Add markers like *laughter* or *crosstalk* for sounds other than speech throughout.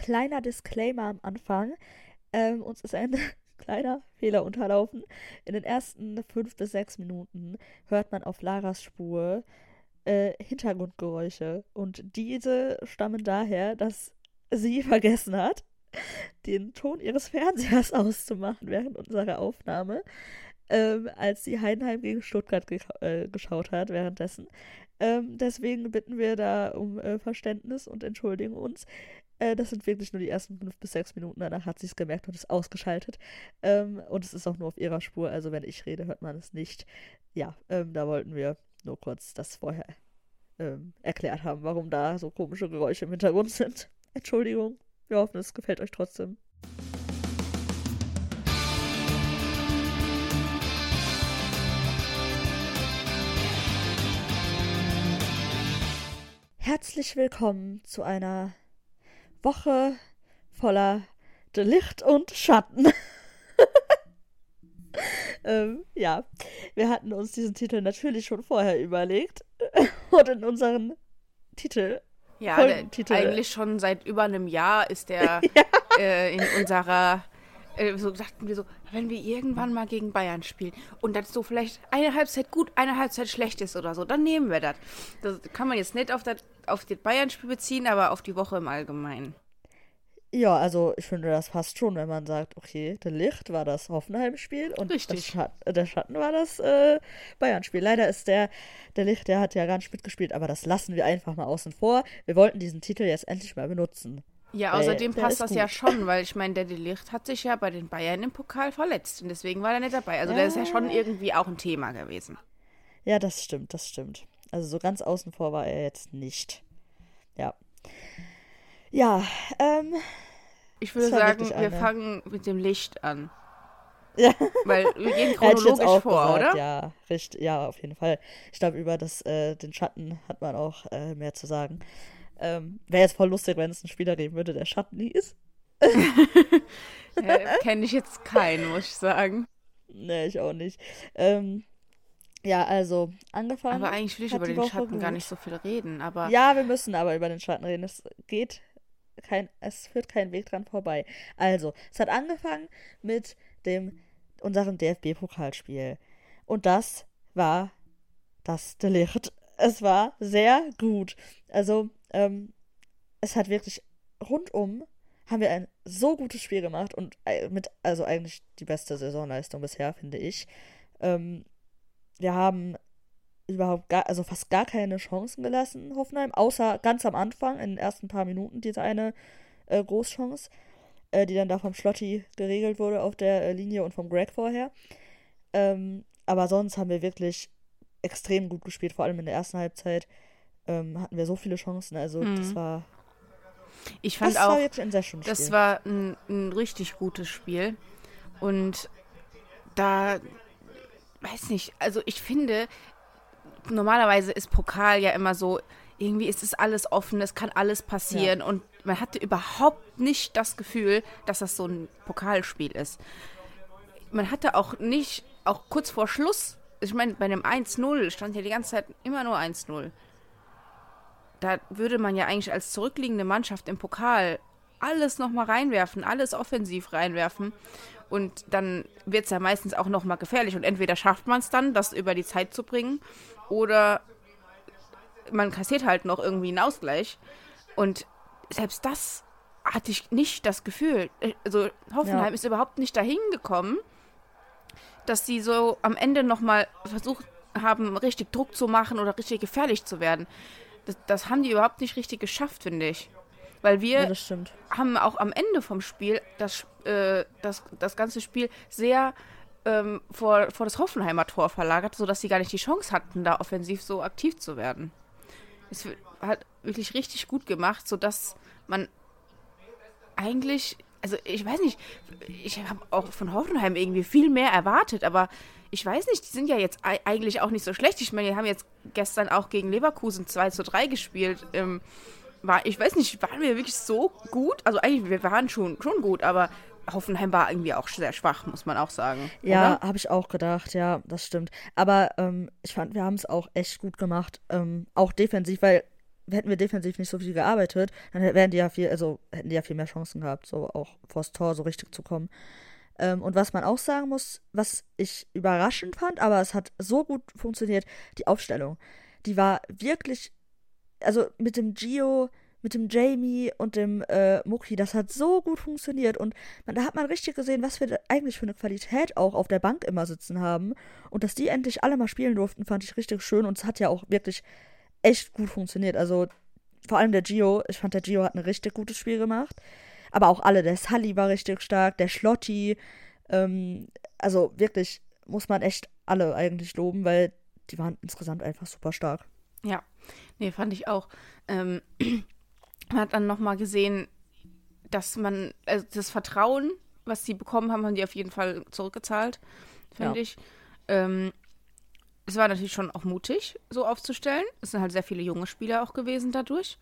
kleiner Disclaimer am Anfang. Ähm, uns ist ein *laughs* kleiner Fehler unterlaufen. In den ersten fünf bis sechs Minuten hört man auf Laras Spur äh, Hintergrundgeräusche. Und diese stammen daher, dass sie *laughs* vergessen hat, den Ton ihres Fernsehers *laughs* auszumachen während unserer Aufnahme, ähm, als sie Heidenheim gegen Stuttgart ge äh, geschaut hat währenddessen. Ähm, deswegen bitten wir da um äh, Verständnis und entschuldigen uns. Äh, das sind wirklich nur die ersten fünf bis sechs Minuten. Danach hat sie es gemerkt und ist ausgeschaltet. Ähm, und es ist auch nur auf ihrer Spur. Also wenn ich rede, hört man es nicht. Ja, ähm, da wollten wir nur kurz das vorher ähm, erklärt haben, warum da so komische Geräusche im Hintergrund sind. *laughs* Entschuldigung. Wir hoffen, es gefällt euch trotzdem. Herzlich willkommen zu einer Woche voller Licht und Schatten. *laughs* ähm, ja, wir hatten uns diesen Titel natürlich schon vorher überlegt *laughs* und in unseren Titel ja, der, eigentlich schon seit über einem Jahr ist der *laughs* ja. äh, in unserer. Äh, so dachten wir so, wenn wir irgendwann mal gegen Bayern spielen und das so vielleicht eine Halbzeit gut, eine Halbzeit schlecht ist oder so, dann nehmen wir das. Das kann man jetzt nicht auf das, auf das Bayern-Spiel beziehen, aber auf die Woche im Allgemeinen. Ja, also ich finde, das passt schon, wenn man sagt, okay, der Licht war das Hoffenheim-Spiel und Schat der Schatten war das äh, Bayern-Spiel. Leider ist der, der Licht, der hat ja gar nicht mitgespielt, aber das lassen wir einfach mal außen vor. Wir wollten diesen Titel jetzt endlich mal benutzen. Ja, außerdem passt das gut. ja schon, weil ich meine, der Licht hat sich ja bei den Bayern im Pokal verletzt und deswegen war er nicht dabei. Also ja. der ist ja schon irgendwie auch ein Thema gewesen. Ja, das stimmt, das stimmt. Also so ganz außen vor war er jetzt nicht. Ja. Ja, ähm. Ich würde sagen, wir eine. fangen mit dem Licht an. Ja. Weil *laughs* wir gehen chronologisch vor, gesagt, oder? Ja, richtig, ja, auf jeden Fall. Ich glaube, über das, äh, den Schatten hat man auch äh, mehr zu sagen. Ähm, Wäre jetzt voll lustig, wenn es ein Spieler geben würde, der Schatten hieß. *laughs* ja, Kenne ich jetzt keinen, muss ich sagen. Nee, ich auch nicht. Ähm, ja, also angefangen. Aber eigentlich will ich über den Woche Schatten gut. gar nicht so viel reden. Aber ja, wir müssen aber über den Schatten reden. Es geht kein, es führt kein Weg dran vorbei. Also, es hat angefangen mit dem unserem DFB-Pokalspiel. Und das war das Delicht. Es war sehr gut. Also, ähm, es hat wirklich rundum haben wir ein so gutes Spiel gemacht und mit, also eigentlich die beste Saisonleistung bisher, finde ich. Ähm, wir haben überhaupt gar, also fast gar keine Chancen gelassen, Hoffenheim, außer ganz am Anfang, in den ersten paar Minuten, diese eine äh, Großchance, äh, die dann da vom Schlotti geregelt wurde auf der äh, Linie und vom Greg vorher. Ähm, aber sonst haben wir wirklich extrem gut gespielt, vor allem in der ersten Halbzeit ähm, hatten wir so viele Chancen, also mhm. das war. Ich fand das auch, war das war ein, ein richtig gutes Spiel und da weiß nicht, also ich finde, normalerweise ist Pokal ja immer so, irgendwie ist es alles offen, es kann alles passieren ja. und man hatte überhaupt nicht das Gefühl, dass das so ein Pokalspiel ist. Man hatte auch nicht, auch kurz vor Schluss, ich meine, bei einem 1-0 stand ja die ganze Zeit immer nur 1-0. Da würde man ja eigentlich als zurückliegende Mannschaft im Pokal alles nochmal reinwerfen, alles offensiv reinwerfen. Und dann wird es ja meistens auch nochmal gefährlich. Und entweder schafft man es dann, das über die Zeit zu bringen, oder man kassiert halt noch irgendwie einen Ausgleich. Und selbst das hatte ich nicht das Gefühl. Also Hoffenheim ja. ist überhaupt nicht dahin gekommen, dass sie so am Ende nochmal versucht haben, richtig Druck zu machen oder richtig gefährlich zu werden. Das, das haben die überhaupt nicht richtig geschafft, finde ich. Weil wir ja, haben auch am Ende vom Spiel das, äh, das, das ganze Spiel sehr ähm, vor, vor das Hoffenheimer Tor verlagert, sodass sie gar nicht die Chance hatten, da offensiv so aktiv zu werden. Es hat wirklich richtig gut gemacht, sodass man eigentlich, also ich weiß nicht, ich habe auch von Hoffenheim irgendwie viel mehr erwartet, aber ich weiß nicht, die sind ja jetzt eigentlich auch nicht so schlecht. Ich meine, die haben jetzt gestern auch gegen Leverkusen 2 zu 3 gespielt. Ähm, war, ich weiß nicht, waren wir wirklich so gut? Also eigentlich, wir waren schon, schon gut, aber Hoffenheim war irgendwie auch sehr schwach, muss man auch sagen. Ja, habe ich auch gedacht, ja, das stimmt. Aber ähm, ich fand, wir haben es auch echt gut gemacht, ähm, auch defensiv, weil hätten wir defensiv nicht so viel gearbeitet, dann wären die ja viel, also hätten die ja viel mehr Chancen gehabt, so auch vors Tor so richtig zu kommen. Ähm, und was man auch sagen muss, was ich überraschend fand, aber es hat so gut funktioniert, die Aufstellung. Die war wirklich, also mit dem Gio, mit dem Jamie und dem äh, Muki, das hat so gut funktioniert und man, da hat man richtig gesehen, was wir eigentlich für eine Qualität auch auf der Bank immer sitzen haben und dass die endlich alle mal spielen durften, fand ich richtig schön und es hat ja auch wirklich echt gut funktioniert. Also vor allem der Gio, ich fand der Gio hat ein richtig gutes Spiel gemacht, aber auch alle, der Sully war richtig stark, der Schlotti, ähm, also wirklich muss man echt alle eigentlich loben, weil die waren insgesamt einfach super stark. Ja, nee, fand ich auch. Ähm, *clears throat* man hat dann nochmal gesehen, dass man, also das Vertrauen, was sie bekommen haben, haben die auf jeden Fall zurückgezahlt, finde ja. ich. Ähm, es war natürlich schon auch mutig, so aufzustellen. Es sind halt sehr viele junge Spieler auch gewesen dadurch.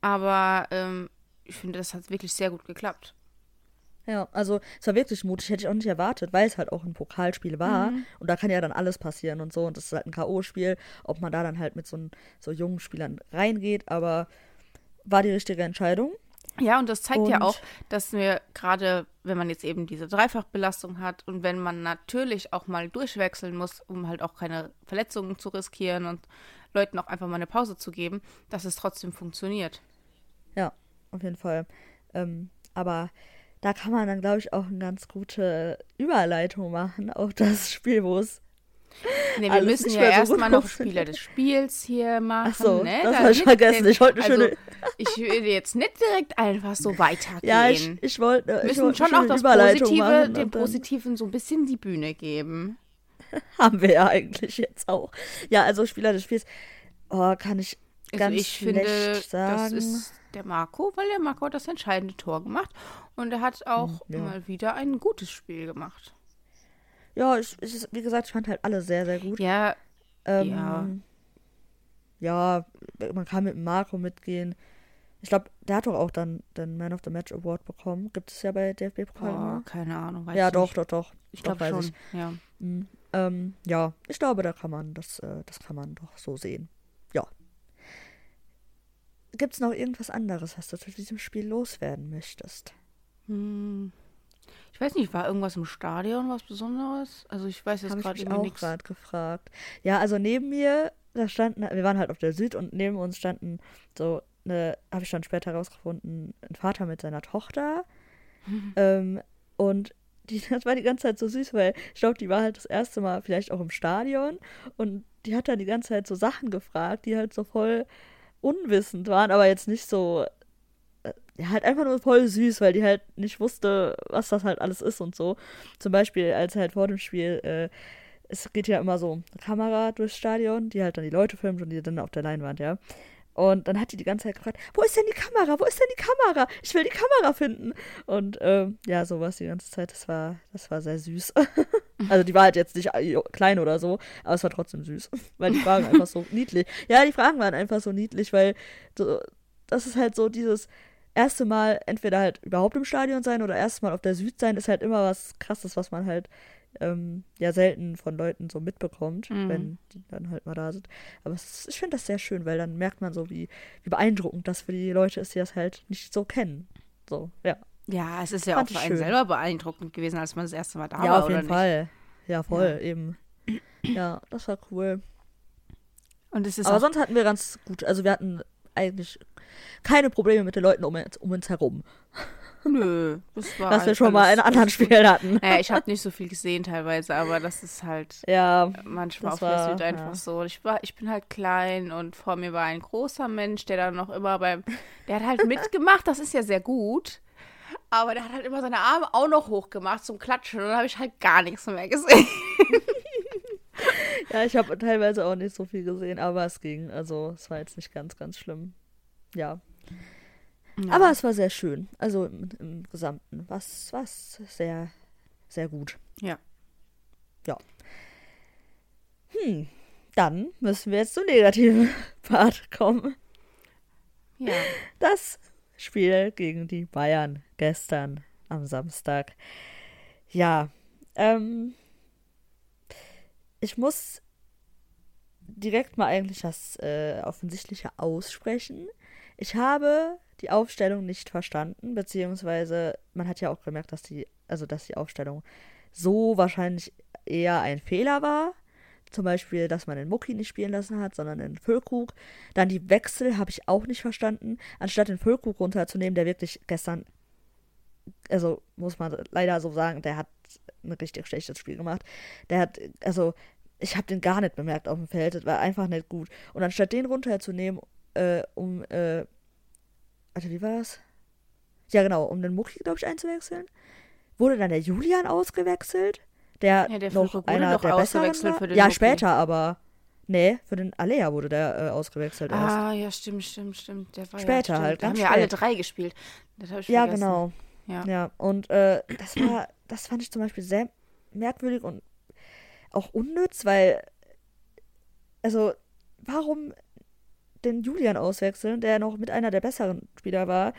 Aber ähm, ich finde, das hat wirklich sehr gut geklappt. Ja, also es war wirklich mutig, hätte ich auch nicht erwartet, weil es halt auch ein Pokalspiel war. Mhm. Und da kann ja dann alles passieren und so. Und das ist halt ein K.O.-Spiel, ob man da dann halt mit so, so jungen Spielern reingeht. Aber war die richtige Entscheidung. Ja, und das zeigt und ja auch, dass wir gerade, wenn man jetzt eben diese Dreifachbelastung hat und wenn man natürlich auch mal durchwechseln muss, um halt auch keine Verletzungen zu riskieren und Leuten auch einfach mal eine Pause zu geben, dass es trotzdem funktioniert. Ja, auf jeden Fall. Ähm, aber da kann man dann, glaube ich, auch eine ganz gute Überleitung machen auf das Spiel, wo es Nee, wir müssen ja erstmal noch Spieler des Spiels hier machen. Ach so, ne? das habe ich vergessen. Ich wollte also, schöne... ich würde jetzt nicht direkt einfach so weitergehen. Ja, ich, ich wollte. Wir müssen schon auch das Positive, dem Positiven so ein bisschen die Bühne geben. *laughs* Haben wir ja eigentlich jetzt auch. Ja, also Spieler des Spiels, oh, kann ich also ganz ich finde, sagen. Das ist der Marco, weil der Marco hat das entscheidende Tor gemacht und er hat auch hm, ja. mal wieder ein gutes Spiel gemacht ja, ich, ich, wie gesagt, ich fand halt alle sehr, sehr gut. Ja. Ähm, ja. Ja, man kann mit Marco mitgehen. Ich glaube, der hat doch auch dann den Man of the Match Award bekommen. Gibt es ja bei DFB-Pokal. Oh, keine Ahnung. Weiß ja, doch, doch, doch. Ich glaube schon. Ich. Ja. Mhm. Ähm, ja, ich glaube, da kann man das, äh, das kann man doch so sehen. Ja. Gibt es noch irgendwas anderes, was du zu diesem Spiel loswerden möchtest? Hm. Ich weiß nicht, war irgendwas im Stadion was Besonderes? Also ich weiß jetzt gerade nichts. gerade gefragt. Ja, also neben mir, da standen, wir waren halt auf der Süd und neben uns standen so eine, habe ich dann später herausgefunden, ein Vater mit seiner Tochter. *laughs* ähm, und die, *laughs* das war die ganze Zeit so süß, weil ich glaube, die war halt das erste Mal vielleicht auch im Stadion und die hat dann die ganze Zeit so Sachen gefragt, die halt so voll unwissend waren, aber jetzt nicht so ja, halt einfach nur voll süß, weil die halt nicht wusste, was das halt alles ist und so. Zum Beispiel, als halt vor dem Spiel, äh, es geht ja immer so eine Kamera durchs Stadion, die halt dann die Leute filmt und die dann auf der Leinwand, ja. Und dann hat die die ganze Zeit gefragt, wo ist denn die Kamera? Wo ist denn die Kamera? Ich will die Kamera finden. Und ähm, ja, so war es die ganze Zeit. Das war, das war sehr süß. *laughs* also die war halt jetzt nicht klein oder so, aber es war trotzdem süß. *laughs* Weil die Fragen einfach so niedlich. Ja, die Fragen waren einfach so niedlich, weil so, das ist halt so dieses, erste Mal entweder halt überhaupt im Stadion sein oder erste Mal auf der Süd sein, ist halt immer was Krasses, was man halt ähm, ja selten von Leuten so mitbekommt, mhm. wenn die dann halt mal da sind. Aber ist, ich finde das sehr schön, weil dann merkt man so, wie, wie beeindruckend das für die Leute ist, die das halt nicht so kennen. So, ja. Ja, es ist ja Fand auch für einen selber beeindruckend gewesen, als man das erste Mal da ja, war. Ja, auf jeden Fall. Ja, voll, ja. eben. Ja, das war cool. Und es ist Aber sonst hatten wir ganz gut, also wir hatten eigentlich keine Probleme mit den Leuten um, um uns herum. Nö, das *laughs* war. Was wir schon mal in anderen Spielen hatten. Naja, ich habe nicht so viel gesehen teilweise, aber das ist halt *laughs* ja, manchmal auf der Süd einfach ja. so. Ich, war, ich bin halt klein und vor mir war ein großer Mensch, der dann noch immer beim. Der hat halt mitgemacht, das ist ja sehr gut. Aber der hat halt immer seine Arme auch noch hochgemacht zum Klatschen und dann habe ich halt gar nichts mehr gesehen. *laughs* *laughs* ja, ich habe teilweise auch nicht so viel gesehen, aber es ging. Also es war jetzt nicht ganz, ganz schlimm. Ja. ja. Aber es war sehr schön. Also im, im Gesamten. Was, was sehr, sehr gut. Ja. Ja. Hm. Dann müssen wir jetzt zum negativen *laughs* Part kommen. Ja. Das Spiel gegen die Bayern gestern am Samstag. Ja. Ähm, ich muss direkt mal eigentlich das äh, Offensichtliche aussprechen. Ich habe die Aufstellung nicht verstanden, beziehungsweise man hat ja auch gemerkt, dass die, also dass die Aufstellung so wahrscheinlich eher ein Fehler war. Zum Beispiel, dass man den Mucki nicht spielen lassen hat, sondern den Füllkrug. Dann die Wechsel habe ich auch nicht verstanden. Anstatt den Füllkrug runterzunehmen, der wirklich gestern, also muss man leider so sagen, der hat ein richtig schlechtes Spiel gemacht. Der hat, also ich habe den gar nicht bemerkt auf dem Feld. Das war einfach nicht gut. Und anstatt den runterzunehmen, äh, um, äh, warte, wie war das? Ja, genau, um den Mucki, glaube ich, einzuwechseln, wurde dann der Julian ausgewechselt der, ja, der noch einer der besseren war. ja, Loki. später aber. Nee, für den Alea wurde der äh, ausgewechselt erst. Ah, ja, stimmt, stimmt, stimmt. Der war später ja, halt. Da haben ja alle drei gespielt. Das ich ja, genau. Ja. ja, und äh, das war, das fand ich zum Beispiel sehr merkwürdig und auch unnütz, weil, also, warum den Julian auswechseln, der noch mit einer der besseren Spieler war,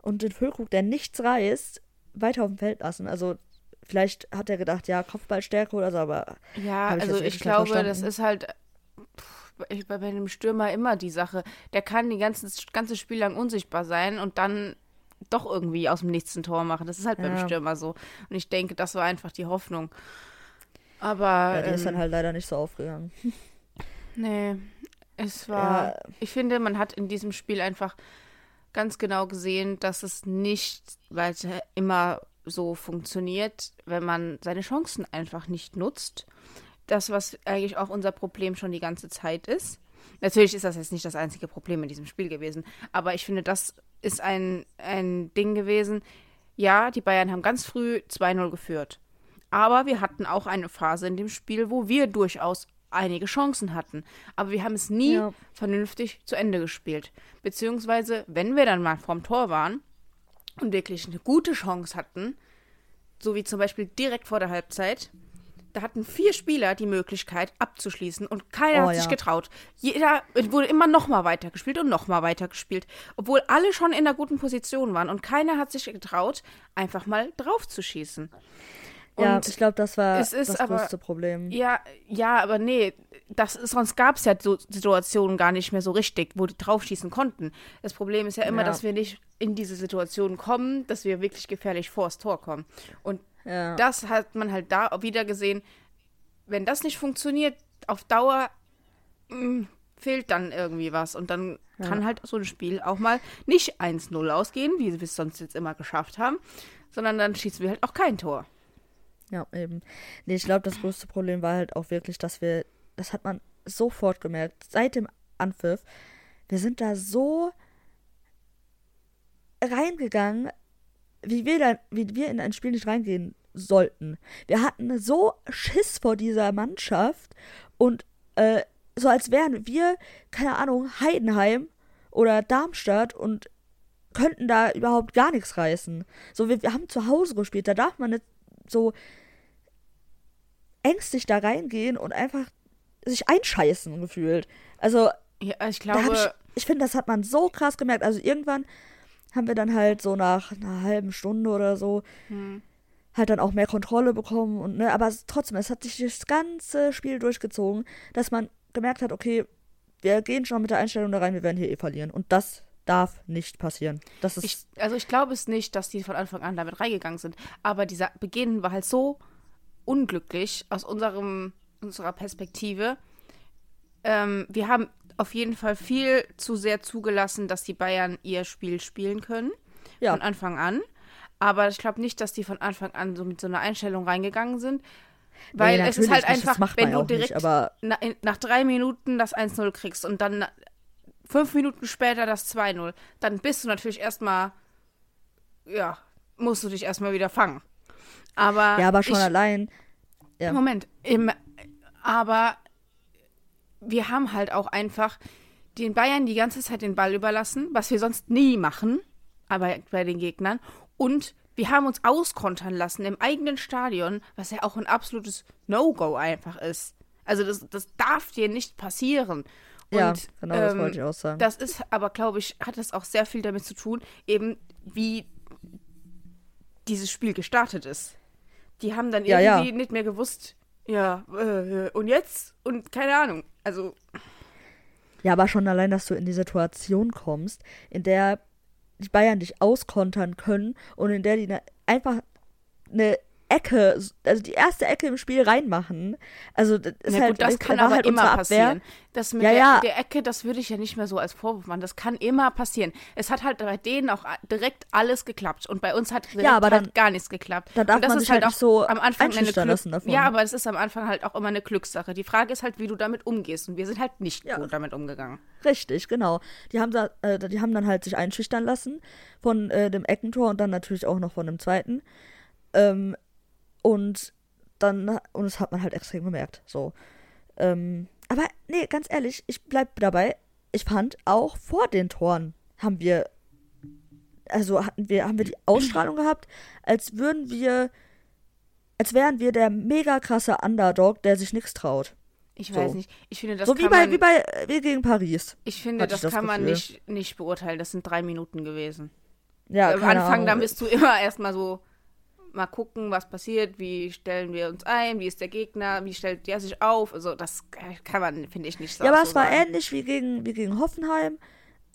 und den Füllkrug, der nichts reißt, weiter auf dem Feld lassen? Also, Vielleicht hat er gedacht, ja, Kopfballstärke oder so, aber. Ja, also ich glaube, das ist halt pff, bei einem Stürmer immer die Sache. Der kann die ganze, ganze Spiel lang unsichtbar sein und dann doch irgendwie aus dem nächsten Tor machen. Das ist halt ja. beim Stürmer so. Und ich denke, das war einfach die Hoffnung. Aber. Ja, die ähm, ist dann ähm, halt leider nicht so aufgegangen. *laughs* Nee, es war. Ja. Ich finde, man hat in diesem Spiel einfach ganz genau gesehen, dass es nicht weiter immer so funktioniert, wenn man seine Chancen einfach nicht nutzt. Das, was eigentlich auch unser Problem schon die ganze Zeit ist. Natürlich ist das jetzt nicht das einzige Problem in diesem Spiel gewesen, aber ich finde, das ist ein, ein Ding gewesen. Ja, die Bayern haben ganz früh 2-0 geführt. Aber wir hatten auch eine Phase in dem Spiel, wo wir durchaus einige Chancen hatten. Aber wir haben es nie ja. vernünftig zu Ende gespielt. Beziehungsweise, wenn wir dann mal vorm Tor waren, und wirklich eine gute Chance hatten, so wie zum Beispiel direkt vor der Halbzeit, da hatten vier Spieler die Möglichkeit abzuschließen und keiner oh, hat sich ja. getraut. Jeder wurde immer noch mal weitergespielt und noch mal weitergespielt, obwohl alle schon in einer guten Position waren und keiner hat sich getraut, einfach mal drauf zu schießen. Und ja, ich glaube, das war das aber, größte Problem. Ja, ja, aber nee, das, sonst gab es ja so Situationen gar nicht mehr so richtig, wo die draufschießen konnten. Das Problem ist ja immer, ja. dass wir nicht in diese Situation kommen, dass wir wirklich gefährlich vors Tor kommen. Und ja. das hat man halt da wieder gesehen. Wenn das nicht funktioniert, auf Dauer mh, mm, fehlt dann irgendwie was. Und dann ja. kann halt so ein Spiel auch mal nicht 1-0 ausgehen, wie wir es sonst jetzt immer geschafft haben, sondern dann schießen wir halt auch kein Tor. Ja, eben. Nee, ich glaube, das größte Problem war halt auch wirklich, dass wir, das hat man sofort gemerkt, seit dem Anpfiff, wir sind da so reingegangen, wie wir, da, wie wir in ein Spiel nicht reingehen sollten. Wir hatten so Schiss vor dieser Mannschaft und äh, so als wären wir, keine Ahnung, Heidenheim oder Darmstadt und könnten da überhaupt gar nichts reißen. So, wir, wir haben zu Hause gespielt, da darf man nicht so ängstlich da reingehen und einfach sich einscheißen gefühlt. Also, ja, ich glaube. Ich, ich finde, das hat man so krass gemerkt. Also, irgendwann haben wir dann halt so nach einer halben Stunde oder so hm. halt dann auch mehr Kontrolle bekommen und ne, aber trotzdem, es hat sich das ganze Spiel durchgezogen, dass man gemerkt hat, okay, wir gehen schon mit der Einstellung da rein, wir werden hier eh verlieren. Und das darf nicht passieren. Das ist ich, also ich glaube es nicht, dass die von Anfang an damit reingegangen sind. Aber dieser Beginn war halt so unglücklich aus unserem, unserer Perspektive. Ähm, wir haben auf jeden Fall viel zu sehr zugelassen, dass die Bayern ihr Spiel spielen können. Ja. Von Anfang an. Aber ich glaube nicht, dass die von Anfang an so mit so einer Einstellung reingegangen sind. Weil nee, es ist halt nicht, einfach, wenn du direkt nicht, na, in, nach drei Minuten das 1-0 kriegst und dann fünf Minuten später das 2-0, dann bist du natürlich erstmal, ja, musst du dich erstmal wieder fangen. Aber ja, aber schon ich, allein. Ja. Moment, im, aber wir haben halt auch einfach den Bayern die ganze Zeit den Ball überlassen, was wir sonst nie machen, aber bei den Gegnern. Und wir haben uns auskontern lassen im eigenen Stadion, was ja auch ein absolutes No-Go einfach ist. Also das, das darf dir nicht passieren. Und, ja, genau, das ähm, wollte ich auch sagen. Das ist aber, glaube ich, hat das auch sehr viel damit zu tun, eben wie dieses Spiel gestartet ist. Die haben dann irgendwie ja. nicht mehr gewusst, ja, äh, und jetzt? Und keine Ahnung. Also. Ja, aber schon allein, dass du in die Situation kommst, in der die Bayern dich auskontern können und in der die ne, einfach eine Ecke, also die erste Ecke im Spiel reinmachen. Also das ist ja, halt, gut, das kann aber halt immer passieren. Das mit ja, der, ja. der, Ecke, das würde ich ja nicht mehr so als Vorwurf machen. Das kann immer passieren. Es hat halt bei denen auch direkt alles geklappt und bei uns hat direkt ja, aber dann, halt gar nichts geklappt. Da darf und das man ist halt, halt auch so am Anfang eine Glück davon. Ja, aber es ist am Anfang halt auch immer eine Glückssache. Die Frage ist halt, wie du damit umgehst und wir sind halt nicht gut damit umgegangen. Richtig, genau. Die haben da, äh, die haben dann halt sich einschüchtern lassen von äh, dem Eckentor und dann natürlich auch noch von dem zweiten. Ähm, und dann, und das hat man halt extrem gemerkt. So. Ähm, aber nee, ganz ehrlich, ich bleib dabei. Ich fand auch vor den Toren haben wir, also hatten wir, haben wir die Ausstrahlung gehabt, als würden wir, als wären wir der mega krasse Underdog, der sich nichts traut. Ich so. weiß nicht. Ich finde, das so wie bei, wie bei wie gegen Paris. Ich finde, das, ich das, kann Gefühl. man nicht, nicht beurteilen. Das sind drei Minuten gewesen. Ja, Am Anfang, Ahnung. da bist du *laughs* immer erstmal so, mal gucken, was passiert, wie stellen wir uns ein, wie ist der Gegner, wie stellt der sich auf. Also das kann man, finde ich, nicht so. Ja, aber so es war sagen. ähnlich wie gegen, wie gegen Hoffenheim.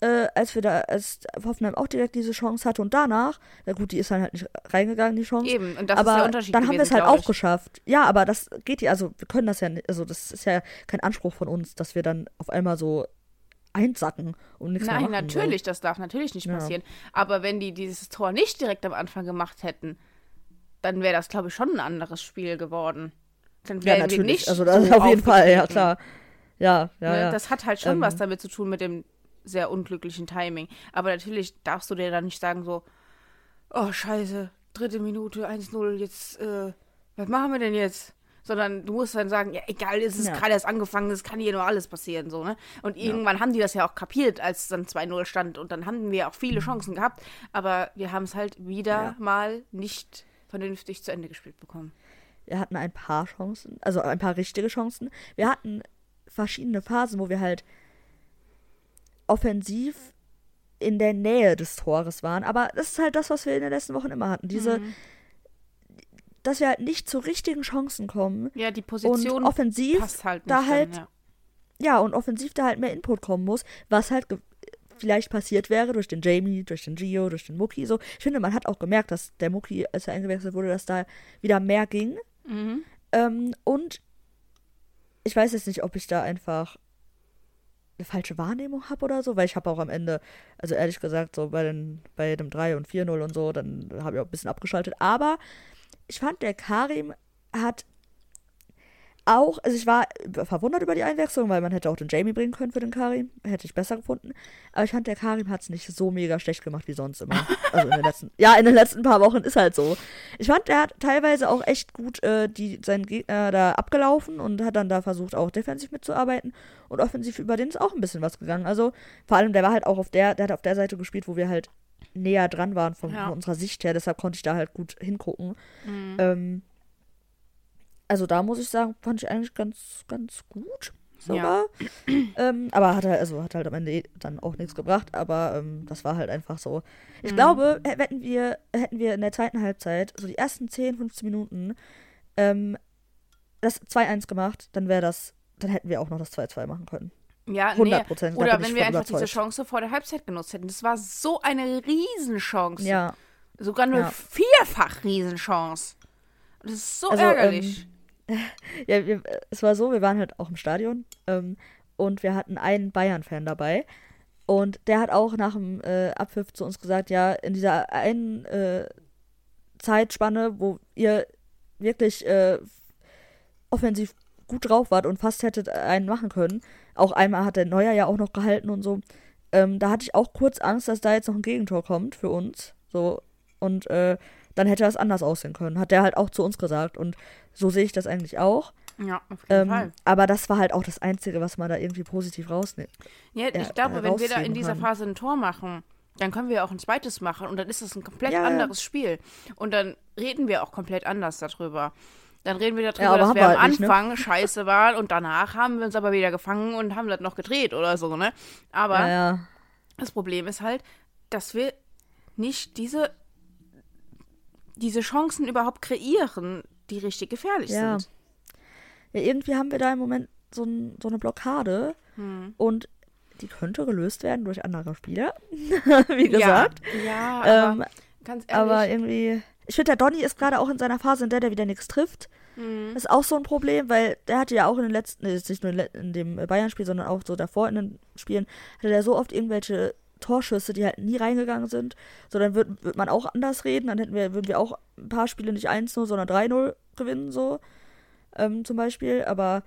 Äh, als wir da, als Hoffenheim auch direkt diese Chance hatte und danach, na gut, die ist dann halt nicht reingegangen, die Chance. Eben, und das aber ist der Unterschied. Dann gewesen, haben wir es halt auch ich. geschafft. Ja, aber das geht ja, also wir können das ja nicht, also das ist ja kein Anspruch von uns, dass wir dann auf einmal so einsacken und nichts Nein, mehr machen. natürlich, so. das darf natürlich nicht ja. passieren. Aber wenn die dieses Tor nicht direkt am Anfang gemacht hätten, dann wäre das, glaube ich, schon ein anderes Spiel geworden. Dann ja, natürlich. nicht also das so auf jeden Fall, ja klar. Ja, ja, ne? ja. Das hat halt schon ähm, was damit zu tun mit dem sehr unglücklichen Timing. Aber natürlich darfst du dir dann nicht sagen so, oh scheiße, dritte Minute, 1-0, jetzt, äh, was machen wir denn jetzt? Sondern du musst dann sagen, ja egal, es ist ja. gerade erst angefangen, es kann hier nur alles passieren, so, ne? Und irgendwann ja. haben die das ja auch kapiert, als es dann 2-0 stand und dann hatten wir auch viele Chancen gehabt, aber wir haben es halt wieder mal nicht vernünftig zu Ende gespielt bekommen. Wir hatten ein paar Chancen, also ein paar richtige Chancen. Wir hatten verschiedene Phasen, wo wir halt offensiv in der Nähe des Tores waren. Aber das ist halt das, was wir in den letzten Wochen immer hatten. Diese, mhm. dass wir halt nicht zu richtigen Chancen kommen. Ja, die Position und offensiv passt halt nicht da halt, ja. ja. und offensiv da halt mehr Input kommen muss, was halt vielleicht passiert wäre durch den Jamie, durch den Gio, durch den Muki. So, ich finde, man hat auch gemerkt, dass der Muki, als er eingewechselt wurde, dass da wieder mehr ging. Mhm. Ähm, und ich weiß jetzt nicht, ob ich da einfach eine falsche Wahrnehmung habe oder so, weil ich habe auch am Ende, also ehrlich gesagt, so bei, den, bei dem 3 und 4-0 und so, dann habe ich auch ein bisschen abgeschaltet. Aber ich fand, der Karim hat auch, also ich war verwundert über die Einwechslung, weil man hätte auch den Jamie bringen können für den Karim. Hätte ich besser gefunden. Aber ich fand, der Karim hat es nicht so mega schlecht gemacht wie sonst immer. *laughs* Also in den letzten, ja, in den letzten paar Wochen ist halt so. Ich fand, der hat teilweise auch echt gut äh, die, seinen Gegner da abgelaufen und hat dann da versucht, auch defensiv mitzuarbeiten. Und offensiv über den ist auch ein bisschen was gegangen. Also vor allem, der war halt auch auf der, der hat auf der Seite gespielt, wo wir halt näher dran waren von, ja. von unserer Sicht her. Deshalb konnte ich da halt gut hingucken. Mhm. Ähm, also da muss ich sagen, fand ich eigentlich ganz, ganz gut sogar. Ja. *clears throat* Ähm, aber hat halt, also hat halt am Ende dann auch nichts gebracht, aber ähm, das war halt einfach so. Ich mhm. glaube, hätten wir, hätten wir in der zweiten Halbzeit, so die ersten 10, 15 Minuten, ähm, das 2-1 gemacht, dann wäre das, dann hätten wir auch noch das 2-2 machen können. Ja, 100 Prozent. Nee. Oder wenn wir einfach überzeugt. diese Chance vor der Halbzeit genutzt hätten. Das war so eine Riesenchance. Ja. Sogar eine ja. vierfach Riesenchance. Das ist so also, ärgerlich. Ähm, *laughs* ja, wir, es war so, wir waren halt auch im Stadion ähm, und wir hatten einen Bayern-Fan dabei. Und der hat auch nach dem äh, Abpfiff zu uns gesagt, ja, in dieser einen äh, Zeitspanne, wo ihr wirklich äh, offensiv gut drauf wart und fast hättet einen machen können, auch einmal hat der Neuer ja auch noch gehalten und so, ähm, da hatte ich auch kurz Angst, dass da jetzt noch ein Gegentor kommt für uns. So, und äh, dann hätte das anders aussehen können. Hat der halt auch zu uns gesagt. Und so sehe ich das eigentlich auch. Ja, auf jeden ähm, Fall. Aber das war halt auch das Einzige, was man da irgendwie positiv rausnimmt. Ja, ich glaube, wenn wir da in dieser kann. Phase ein Tor machen, dann können wir auch ein zweites machen und dann ist es ein komplett ja, anderes Spiel. Und dann reden wir auch komplett anders darüber. Dann reden wir darüber, ja, dass wir am halt Anfang nicht, ne? scheiße waren und danach haben wir uns aber wieder gefangen und haben das noch gedreht oder so, ne? Aber ja, das Problem ist halt, dass wir nicht diese diese Chancen überhaupt kreieren, die richtig gefährlich ja. sind. Ja, irgendwie haben wir da im Moment so, ein, so eine Blockade hm. und die könnte gelöst werden durch andere Spieler, *laughs* wie gesagt. Ja, ja aber ähm, ganz ehrlich. Aber irgendwie, ich finde, der Donny ist gerade auch in seiner Phase, in der der wieder nichts trifft. Mhm. Ist auch so ein Problem, weil der hatte ja auch in den letzten, nicht nur in dem Bayern-Spiel, sondern auch so davor in den Spielen, hatte der so oft irgendwelche Torschüsse, die halt nie reingegangen sind. So, dann wird, wird man auch anders reden. Dann hätten wir, würden wir auch ein paar Spiele nicht 1-0, sondern 3-0 gewinnen, so. Ähm, zum Beispiel. Aber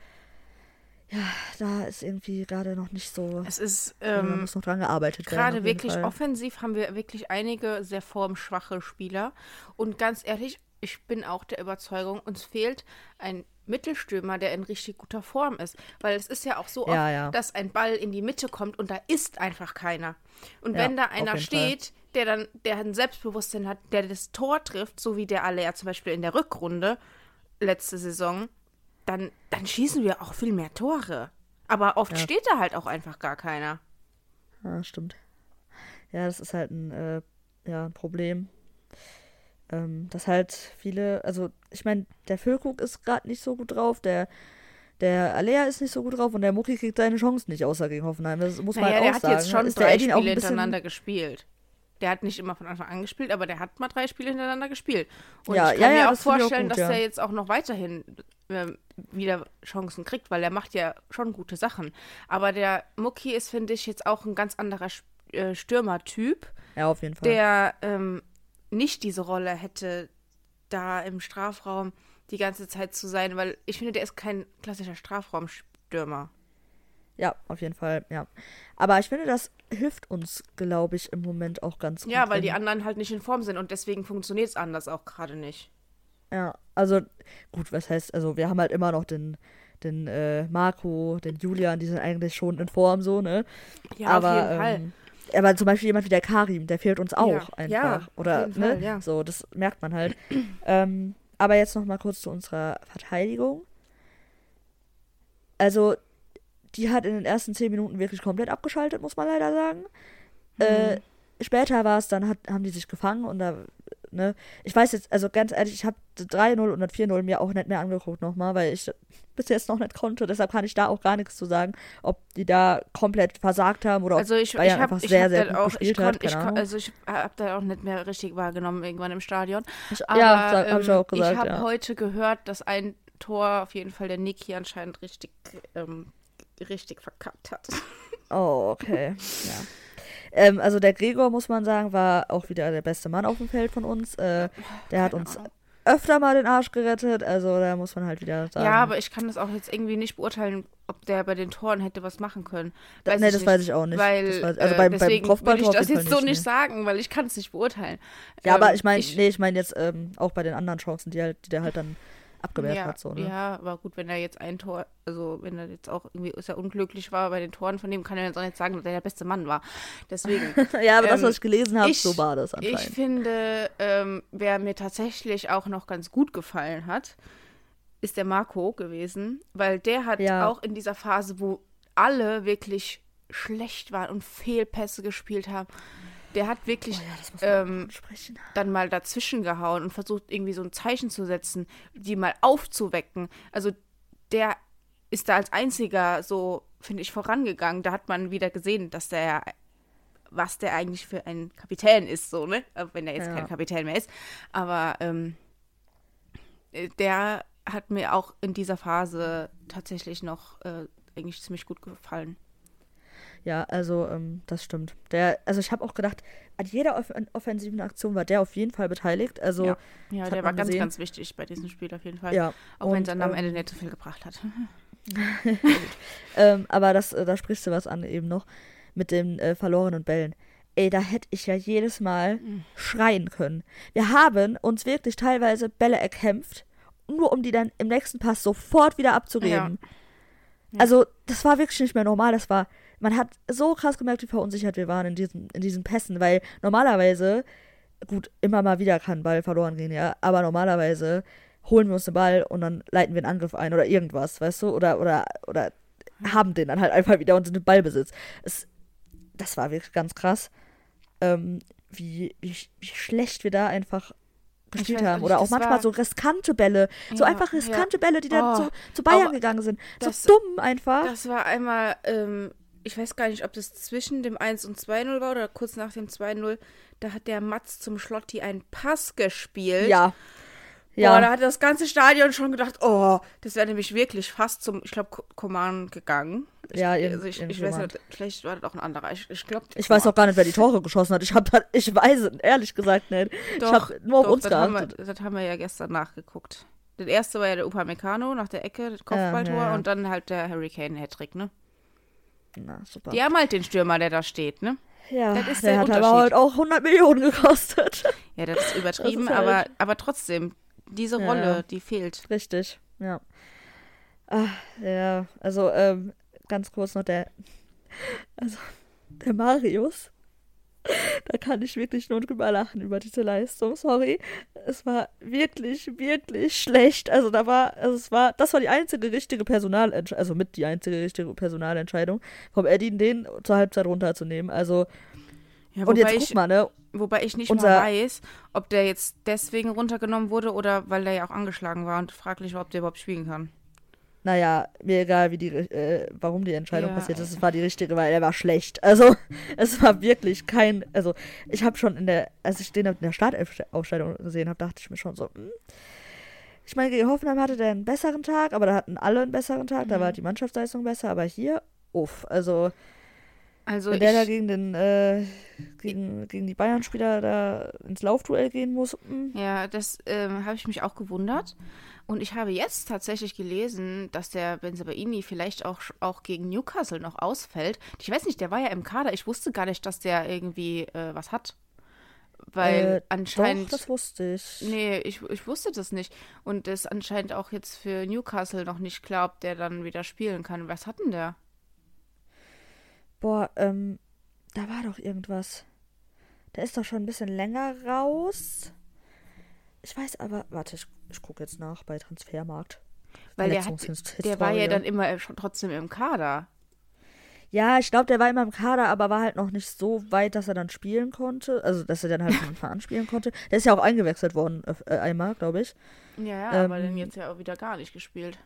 ja, da ist irgendwie gerade noch nicht so. Es ist. Ähm, muss noch dran gearbeitet werden. Gerade wirklich Fall. offensiv haben wir wirklich einige sehr formschwache Spieler. Und ganz ehrlich, ich bin auch der Überzeugung, uns fehlt ein Mittelstürmer, der in richtig guter Form ist. Weil es ist ja auch so ja, oft, ja. dass ein Ball in die Mitte kommt und da ist einfach keiner. Und ja, wenn da einer steht, Fall. der dann, der ein Selbstbewusstsein hat, der das Tor trifft, so wie der Aller zum Beispiel in der Rückrunde letzte Saison, dann, dann schießen wir auch viel mehr Tore. Aber oft steht da halt auch einfach gar keiner. Ja, stimmt. Ja, das ist halt ein, äh, ja, ein Problem ähm, dass halt viele, also ich meine, der Füllkrug ist gerade nicht so gut drauf, der der Alea ist nicht so gut drauf und der Mucki kriegt seine Chancen nicht außer gegen Hoffenheim. Das muss man naja, halt auch der hat jetzt schon ist drei Spiele hintereinander gespielt. Der hat nicht immer von Anfang an gespielt, aber der hat mal drei Spiele hintereinander gespielt. Und ja, ich kann ja, mir auch vorstellen, auch gut, dass ja. er jetzt auch noch weiterhin äh, wieder Chancen kriegt, weil er macht ja schon gute Sachen. Aber der Mucki ist, finde ich, jetzt auch ein ganz anderer äh, Stürmertyp. Ja, auf jeden Fall. Der ähm, nicht diese Rolle hätte, da im Strafraum die ganze Zeit zu sein, weil ich finde, der ist kein klassischer Strafraumstürmer. Ja, auf jeden Fall, ja. Aber ich finde, das hilft uns, glaube ich, im Moment auch ganz gut. Ja, weil die anderen halt nicht in Form sind und deswegen funktioniert es anders auch gerade nicht. Ja, also gut, was heißt, also wir haben halt immer noch den, den äh, Marco, den Julian, die sind eigentlich schon in Form so, ne? Ja, Aber, auf jeden Fall. Aber zum Beispiel jemand wie der Karim, der fehlt uns auch ja, einfach. Ja, Oder, ne? Fall, ja. So, das merkt man halt. *clears throat* ähm, aber jetzt noch mal kurz zu unserer Verteidigung. Also, die hat in den ersten zehn Minuten wirklich komplett abgeschaltet, muss man leider sagen. Mhm. Äh, später war es, dann hat, haben die sich gefangen und da ne? Ich weiß jetzt, also ganz ehrlich, ich habe 3-0 und 4-0 mir auch nicht mehr angeguckt nochmal, weil ich bis jetzt noch nicht konnte. Deshalb kann ich da auch gar nichts zu sagen, ob die da komplett versagt haben oder also ich, ob Bayern ich hab, einfach sehr, sehr gut auch, gespielt ich hat. ich also ich habe da auch nicht mehr richtig wahrgenommen irgendwann im Stadion. Ich, Aber, ja, ähm, habe ich auch gesagt. Ich habe ja. heute gehört, dass ein Tor auf jeden Fall der Niki anscheinend richtig, ähm, richtig verkackt hat. Oh, okay. ja. *laughs* Ähm, also der Gregor, muss man sagen, war auch wieder der beste Mann auf dem Feld von uns. Äh, der hat uns öfter mal den Arsch gerettet, also da muss man halt wieder sagen. Ja, aber ich kann das auch jetzt irgendwie nicht beurteilen, ob der bei den Toren hätte was machen können. Weiß nee, das nicht, weiß ich auch nicht. Weil, weiß, also beim, deswegen beim will ich das jetzt so nicht, nicht sagen, weil ich kann es nicht beurteilen. Ja, ähm, aber ich meine, nee, ich meine jetzt ähm, auch bei den anderen Chancen, die, halt, die der halt dann abgewehrt ja, hat. So, ne? Ja, aber gut, wenn er jetzt ein Tor, also wenn er jetzt auch irgendwie sehr unglücklich war bei den Toren von dem, kann er jetzt auch nicht sagen, dass er der beste Mann war. Deswegen. *laughs* ja, aber ähm, das, was ich gelesen habe, so war das anscheinend. Ich finde, ähm, wer mir tatsächlich auch noch ganz gut gefallen hat, ist der Marco gewesen, weil der hat ja. auch in dieser Phase, wo alle wirklich schlecht waren und Fehlpässe gespielt haben, der hat wirklich oh ja, ähm, dann mal dazwischen gehauen und versucht irgendwie so ein Zeichen zu setzen, die mal aufzuwecken. Also der ist da als einziger so, finde ich, vorangegangen. Da hat man wieder gesehen, dass der, was der eigentlich für ein Kapitän ist, so, ne? Wenn er jetzt ja. kein Kapitän mehr ist. Aber ähm, äh, der hat mir auch in dieser Phase tatsächlich noch äh, eigentlich ziemlich gut gefallen. Ja, also ähm, das stimmt. Der, also ich habe auch gedacht, an jeder off offensiven Aktion war der auf jeden Fall beteiligt. Also ja, ja der war ganz, gesehen. ganz wichtig bei diesem Spiel auf jeden Fall. Ja, auch wenn es dann am ähm, Ende nicht so viel gebracht hat. *laughs* *laughs* ähm, aber das, äh, da sprichst du was an eben noch mit den äh, verlorenen Bällen. Ey, da hätte ich ja jedes Mal mhm. schreien können. Wir haben uns wirklich teilweise Bälle erkämpft, nur um die dann im nächsten Pass sofort wieder abzugeben. Ja. Ja. Also, das war wirklich nicht mehr normal. Das war man hat so krass gemerkt, wie verunsichert wir waren in diesen, in diesen Pässen, weil normalerweise, gut, immer mal wieder kann ein Ball verloren gehen, ja, aber normalerweise holen wir uns den Ball und dann leiten wir einen Angriff ein oder irgendwas, weißt du, oder, oder, oder haben den dann halt einfach wieder und sind im Ballbesitz. Es, das war wirklich ganz krass, ähm, wie, wie, wie schlecht wir da einfach gespielt haben. Oder auch manchmal so riskante Bälle. So ja, einfach riskante ja. Bälle, die dann oh, zu, zu Bayern gegangen sind. So dumm einfach. Das war einmal, ähm, ich weiß gar nicht, ob das zwischen dem 1 und 2-0 war oder kurz nach dem 2-0. Da hat der Matz zum Schlotti einen Pass gespielt. Ja. Ja. Boah, da hat das ganze Stadion schon gedacht, oh, das wäre nämlich wirklich fast zum, ich glaube, Command gegangen. Ich, ja, also ich, ich weiß nicht, vielleicht war das auch ein anderer. Ich, ich glaube. Ich weiß auch gar nicht, wer die Tore geschossen hat. Ich habe ich weiß es ehrlich gesagt nicht. Doch, ich habe nur auf uns das haben, wir, das haben wir ja gestern nachgeguckt. Der erste war ja der Upamecano nach der Ecke, das Kopfballtor ja, ja. und dann halt der Hurricane Hattrick, ne? Na, super. Die haben halt den Stürmer, der da steht, ne? Ja, das ist der, der hat aber halt auch 100 Millionen gekostet. *laughs* Ja, das ist übertrieben, *laughs* das ist halt aber, aber trotzdem, diese Rolle, ja, die fehlt. Richtig, ja. Ach, ja, also ähm, ganz kurz noch der, *laughs* also der Marius, *laughs* da kann ich wirklich nur drüber lachen über diese Leistung. Sorry, es war wirklich, wirklich schlecht. Also da war, also es war, das war die einzige richtige Personalentscheidung, also mit die einzige richtige Personalentscheidung vom Eddie, den zur Halbzeit runterzunehmen. Also ja, und jetzt guck mal, ne? Wobei ich nicht unser, mal weiß, ob der jetzt deswegen runtergenommen wurde oder weil der ja auch angeschlagen war und fraglich war, ob der überhaupt spielen kann. Naja, mir egal, wie die, äh, warum die Entscheidung ja, passiert ist. Es war die richtige, weil er war schlecht. Also, *laughs* es war wirklich kein. Also, ich habe schon in der, als ich den in der Startaufstellung gesehen habe, dachte ich mir schon so, hm. Ich meine, gegen Hoffenheim hatte der einen besseren Tag, aber da hatten alle einen besseren Tag. Mhm. Da war die Mannschaftsleistung besser, aber hier, uff. Also, also Wenn der da gegen, den, äh, gegen, gegen die Bayern-Spieler da ins Laufduell gehen muss. Mh. Hm. Ja, das ähm, habe ich mich auch gewundert. Und ich habe jetzt tatsächlich gelesen, dass der Benzabaini vielleicht auch, auch gegen Newcastle noch ausfällt. Ich weiß nicht, der war ja im Kader. Ich wusste gar nicht, dass der irgendwie äh, was hat. Weil äh, anscheinend. Doch, das wusste ich. Nee, ich, ich wusste das nicht. Und das ist anscheinend auch jetzt für Newcastle noch nicht klar, ob der dann wieder spielen kann. Was hat denn der? Boah, ähm, da war doch irgendwas. Der ist doch schon ein bisschen länger raus. Ich weiß aber, warte, ich, ich gucke jetzt nach bei Transfermarkt. Weil der, hat, der war ja dann immer trotzdem im Kader. Ja, ich glaube, der war immer im Kader, aber war halt noch nicht so weit, dass er dann spielen konnte. Also, dass er dann halt von Anfang an spielen konnte. Der ist ja auch eingewechselt worden, äh, einmal, glaube ich. Ja, ja, ähm, aber dann jetzt ja auch wieder gar nicht gespielt.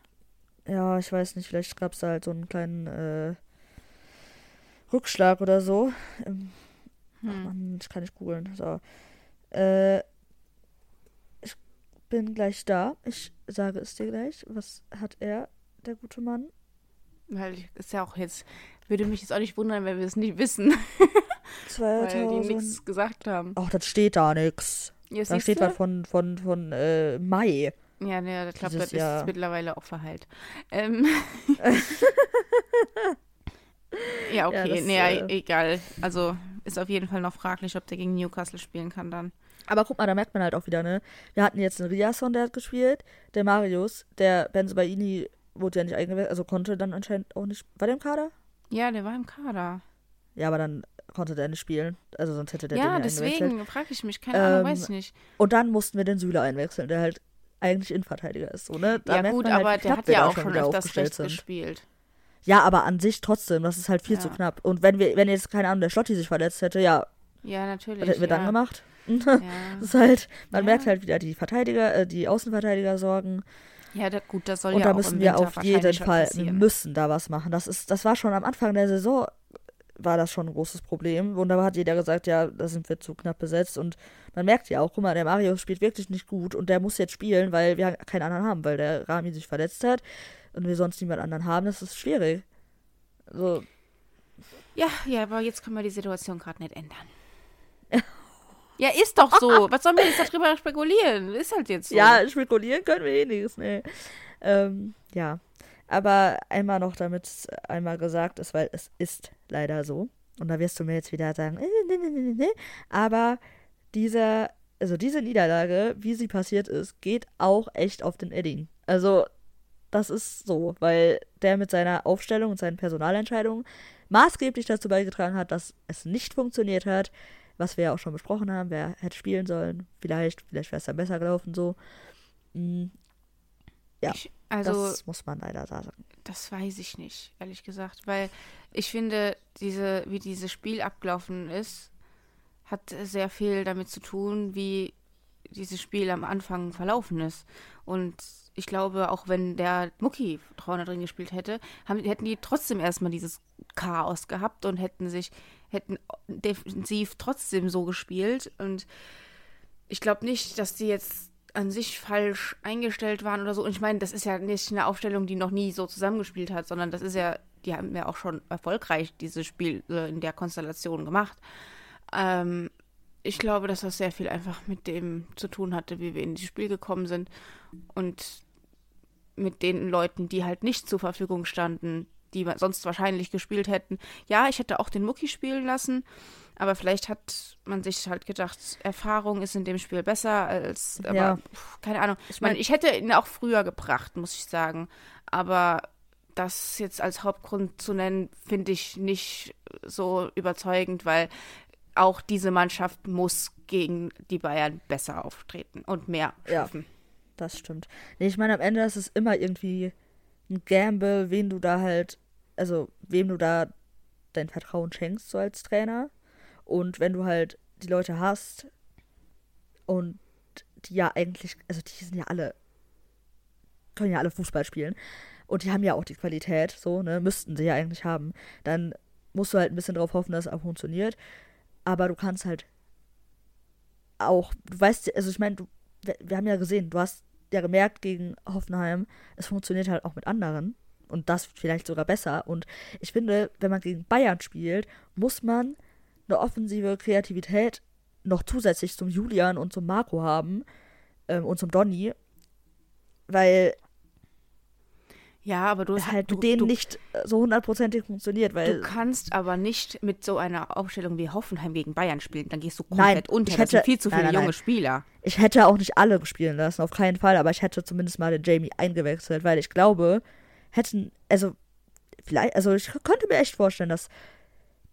Ja, ich weiß nicht, vielleicht gab es da halt so einen kleinen äh, Rückschlag oder so. Ähm, hm. Ach man, das kann ich googeln. So. Äh, ich bin gleich da. Ich sage es dir gleich. Was hat er, der gute Mann? Weil ist ja auch jetzt, würde mich jetzt auch nicht wundern, wenn wir es nicht wissen. 2000. *laughs* Weil die nichts gesagt haben. Ach, das steht da nichts. Ja, da steht was von, von, von äh, Mai. Ja, ne, ich glaube, das Jahr. ist mittlerweile auch verheilt. Ähm. *laughs* Ja, okay. Ja, das, nee, äh, egal. Also ist auf jeden Fall noch fraglich, ob der gegen Newcastle spielen kann dann. Aber guck mal, da merkt man halt auch wieder, ne? Wir hatten jetzt einen Riasson, der hat gespielt. Der Marius, der Benzobaini wurde ja nicht eingewechselt, also konnte dann anscheinend auch nicht. War der im Kader? Ja, der war im Kader. Ja, aber dann konnte der nicht spielen. Also sonst hätte der ja, den ja deswegen frage ich mich. Keine Ahnung, ähm, weiß ich nicht. Und dann mussten wir den Süle einwechseln, der halt eigentlich Innenverteidiger ist. So, ne? Da ja gut, halt, aber der hat ja auch schon öfters rechts gespielt. Ja, aber an sich trotzdem, das ist halt viel ja. zu knapp. Und wenn wir, wenn jetzt, keine Ahnung, der Schlotti sich verletzt hätte, ja. Ja, natürlich. Was hätten wir ja. dann gemacht? *laughs* Ja. das ist halt, man ja. merkt halt wieder die Verteidiger, äh, die Außenverteidiger sorgen. Ja, da, gut, das soll Und ja da müssen wir auf jeden Fall, wir müssen da was machen. Das ist, das war schon am Anfang der Saison, war das schon ein großes Problem. Und da hat jeder gesagt, ja, da sind wir zu knapp besetzt. Und man merkt ja auch, guck mal, der Mario spielt wirklich nicht gut und der muss jetzt spielen, weil wir keinen anderen haben, weil der Rami sich verletzt hat und wir sonst niemand anderen haben. Das ist schwierig. So. Ja, ja, aber jetzt können wir die Situation gerade nicht ändern. Ja, ist doch so. *laughs* Was sollen wir jetzt darüber spekulieren? Ist halt jetzt so. Ja, spekulieren können wir eh nichts, ne. Ähm, ja. Aber einmal noch, damit es einmal gesagt ist, weil es ist leider so. Und da wirst du mir jetzt wieder sagen, äh, ne, ne, ne, aber dieser, also diese Niederlage, wie sie passiert ist, geht auch echt auf den Edding. Also das ist so, weil der mit seiner Aufstellung und seinen Personalentscheidungen maßgeblich dazu beigetragen hat, dass es nicht funktioniert hat, was wir ja auch schon besprochen haben, wer hätte spielen sollen, vielleicht, vielleicht wäre es dann besser gelaufen so. Mhm. Ja, ich, also, das muss man leider sagen. Das weiß ich nicht, ehrlich gesagt, weil ich finde, diese, wie dieses Spiel abgelaufen ist, hat sehr viel damit zu tun, wie dieses Spiel am Anfang verlaufen ist. Und ich glaube, auch wenn der Mucki vorne drin gespielt hätte, haben, hätten die trotzdem erstmal dieses Chaos gehabt und hätten sich, hätten defensiv trotzdem so gespielt. Und ich glaube nicht, dass die jetzt an sich falsch eingestellt waren oder so. Und ich meine, das ist ja nicht eine Aufstellung, die noch nie so zusammengespielt hat, sondern das ist ja, die haben ja auch schon erfolgreich dieses Spiel äh, in der Konstellation gemacht. Ähm, ich glaube, dass das sehr viel einfach mit dem zu tun hatte, wie wir in dieses Spiel gekommen sind und mit den Leuten, die halt nicht zur Verfügung standen, die sonst wahrscheinlich gespielt hätten. Ja, ich hätte auch den Mucki spielen lassen, aber vielleicht hat man sich halt gedacht, Erfahrung ist in dem Spiel besser als, aber ja. keine Ahnung. Ich meine, ich hätte ihn auch früher gebracht, muss ich sagen, aber das jetzt als Hauptgrund zu nennen, finde ich nicht so überzeugend, weil auch diese Mannschaft muss gegen die Bayern besser auftreten und mehr schaffen. Ja, das stimmt. Nee, ich meine, am Ende ist es immer irgendwie ein Gamble, wen du da halt, also wem du da dein Vertrauen schenkst, so als Trainer. Und wenn du halt die Leute hast und die ja eigentlich, also die sind ja alle, können ja alle Fußball spielen und die haben ja auch die Qualität, so, ne, müssten sie ja eigentlich haben, dann musst du halt ein bisschen darauf hoffen, dass es auch funktioniert aber du kannst halt auch, du weißt, also ich meine, wir, wir haben ja gesehen, du hast ja gemerkt gegen Hoffenheim, es funktioniert halt auch mit anderen und das vielleicht sogar besser. Und ich finde, wenn man gegen Bayern spielt, muss man eine offensive Kreativität noch zusätzlich zum Julian und zum Marco haben ähm, und zum Donny, weil ja, aber du es halt du, mit denen du, nicht äh, so hundertprozentig funktioniert, weil du kannst aber nicht mit so einer Aufstellung wie Hoffenheim gegen Bayern spielen, dann gehst du komplett nein, unter. Ich hätte, das sind viel zu viele nein, nein, junge Spieler. Ich hätte auch nicht alle spielen lassen, auf keinen Fall, aber ich hätte zumindest mal den Jamie eingewechselt, weil ich glaube, hätten also vielleicht, also ich könnte mir echt vorstellen, dass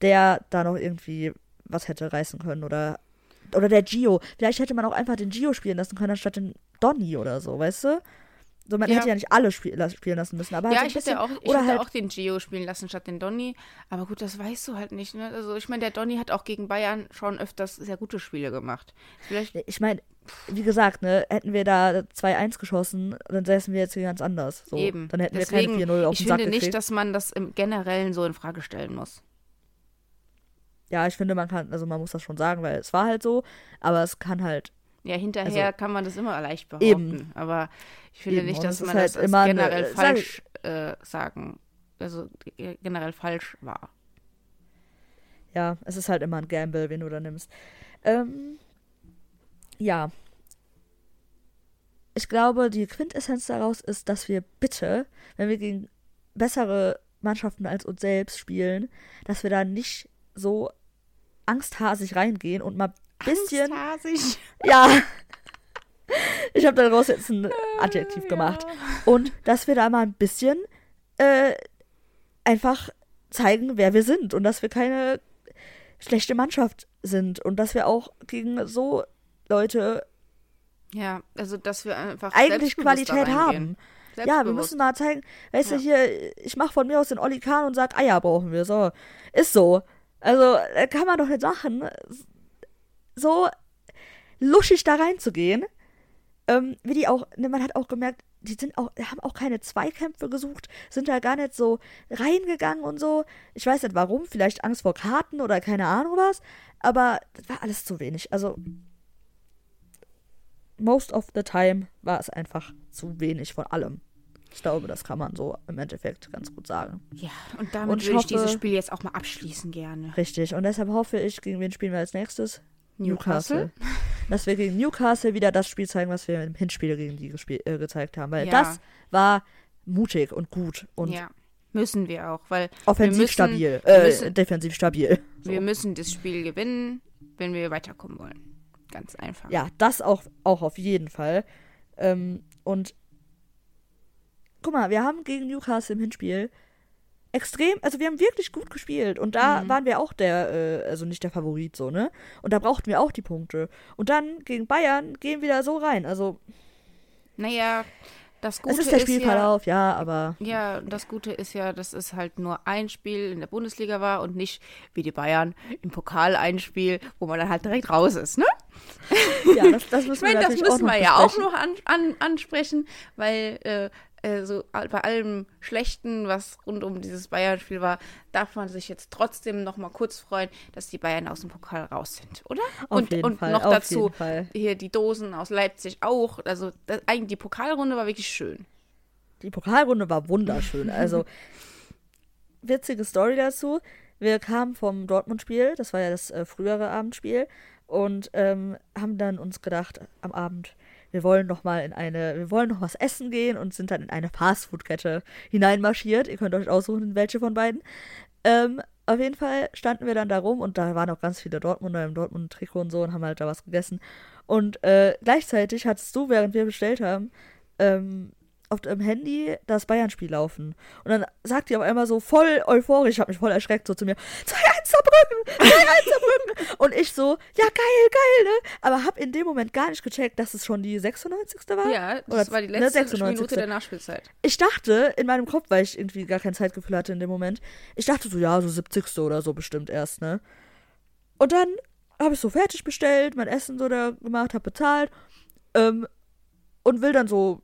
der da noch irgendwie was hätte reißen können oder oder der Gio. Vielleicht hätte man auch einfach den Gio spielen lassen können anstatt den Donny oder so, weißt du? So, man ja. hätte ja nicht alle spiel spielen lassen müssen. Aber ja, halt ich hätte, auch, ich hätte halt auch den Gio spielen lassen statt den Donny. Aber gut, das weißt du halt nicht. Ne? Also ich meine, der Donny hat auch gegen Bayern schon öfters sehr gute Spiele gemacht. Vielleicht ich meine, wie gesagt, ne, hätten wir da 2-1 geschossen, dann säßen wir jetzt hier ganz anders. So, Eben. Dann hätten Deswegen, wir keine 4-0 auf den Sack Ich finde nicht, dass man das im Generellen so in Frage stellen muss. Ja, ich finde, man kann, also man muss das schon sagen, weil es war halt so, aber es kann halt ja, hinterher also, kann man das immer leicht behaupten. Eben. Aber ich finde eben. nicht, dass man halt das generell eine, falsch äh, sagen, also generell falsch war. Ja, es ist halt immer ein Gamble, wen du da nimmst. Ähm, ja. Ich glaube, die Quintessenz daraus ist, dass wir bitte, wenn wir gegen bessere Mannschaften als uns selbst spielen, dass wir da nicht so angsthasig reingehen und mal bisschen. Angsthasig. Ja. Ich habe daraus jetzt ein Adjektiv gemacht. Und dass wir da mal ein bisschen äh, einfach zeigen, wer wir sind und dass wir keine schlechte Mannschaft sind und dass wir auch gegen so Leute ja, also dass wir einfach eigentlich Qualität haben. Ja, wir müssen mal zeigen, weißt ja. du, hier, ich mache von mir aus den Olli Kahn und sag, Eier brauchen wir, so. Ist so. Also, kann man doch nicht machen so luschig da reinzugehen. Ähm, wie die auch, ne, man hat auch gemerkt, die sind auch, haben auch keine Zweikämpfe gesucht, sind da gar nicht so reingegangen und so. Ich weiß nicht warum, vielleicht Angst vor Karten oder keine Ahnung was, aber das war alles zu wenig. Also, most of the time war es einfach zu wenig von allem. Ich glaube, das kann man so im Endeffekt ganz gut sagen. Ja, und damit und würde ich dieses Spiel jetzt auch mal abschließen gerne. Richtig, und deshalb hoffe ich, gegen wen spielen wir als nächstes? Newcastle. Dass wir gegen Newcastle wieder das Spiel zeigen, was wir im Hinspiel gegen die äh, gezeigt haben. Weil ja. das war mutig und gut. Und ja, müssen wir auch. Weil offensiv müssen, stabil, äh, müssen, defensiv stabil. So. Wir müssen das Spiel gewinnen, wenn wir weiterkommen wollen. Ganz einfach. Ja, das auch, auch auf jeden Fall. Ähm, und guck mal, wir haben gegen Newcastle im Hinspiel extrem, also wir haben wirklich gut gespielt und da mhm. waren wir auch der, äh, also nicht der Favorit so, ne? Und da brauchten wir auch die Punkte. Und dann gegen Bayern gehen wir da so rein, also. Naja, das Gute es ist der Spielverlauf, ja, ja, aber. Ja, das Gute ist ja, dass es halt nur ein Spiel in der Bundesliga war und nicht wie die Bayern im Pokal ein Spiel, wo man dann halt direkt raus ist, ne? ja, das, das *laughs* müssen ich meine, das müssen wir ja auch noch an, an, ansprechen, weil äh, äh, so bei allem Schlechten, was rund um dieses Bayern-Spiel war, darf man sich jetzt trotzdem noch mal kurz freuen, dass die Bayern aus dem Pokal raus sind, oder? Auf und jeden und Fall, noch dazu hier die Dosen aus Leipzig auch. Also das, eigentlich die Pokalrunde war wirklich schön. Die Pokalrunde war wunderschön. *laughs* Also witzige Story dazu. Wir kamen vom Dortmund-Spiel, das war ja das äh, frühere Abendspiel, und ähm, haben dann uns gedacht am Abend, wir wollen noch mal in eine, wir wollen noch was essen gehen und sind dann in eine Fastfood-Kette hineinmarschiert. Ihr könnt euch aussuchen, welche von beiden. Ähm, auf jeden Fall standen wir dann da rum und da waren auch ganz viele Dortmunder im Dortmund-Trikot und so und haben halt da was gegessen. Und äh, gleichzeitig hattest du, während wir bestellt haben, ähm, auf dem Handy das Bayern-Spiel laufen. Und dann sagt die auf einmal so voll euphorisch, ich habe mich voll erschreckt, so zu mir, 2-1 Saarbrücken, 2-1 Saarbrücken. Und ich so, ja geil, geil, ne? Aber hab in dem Moment gar nicht gecheckt, dass es schon die 96. war. Ja, das Oder, war die ne, letzte ne, Minute der Nachspielzeit. Ich dachte in meinem Kopf, weil ich irgendwie gar kein Zeitgefühl hatte in dem Moment, ich dachte so, ja, so 70. oder so bestimmt erst, ne? Und dann habe ich so fertig bestellt, mein Essen so da gemacht, hab bezahlt, ähm, und will dann so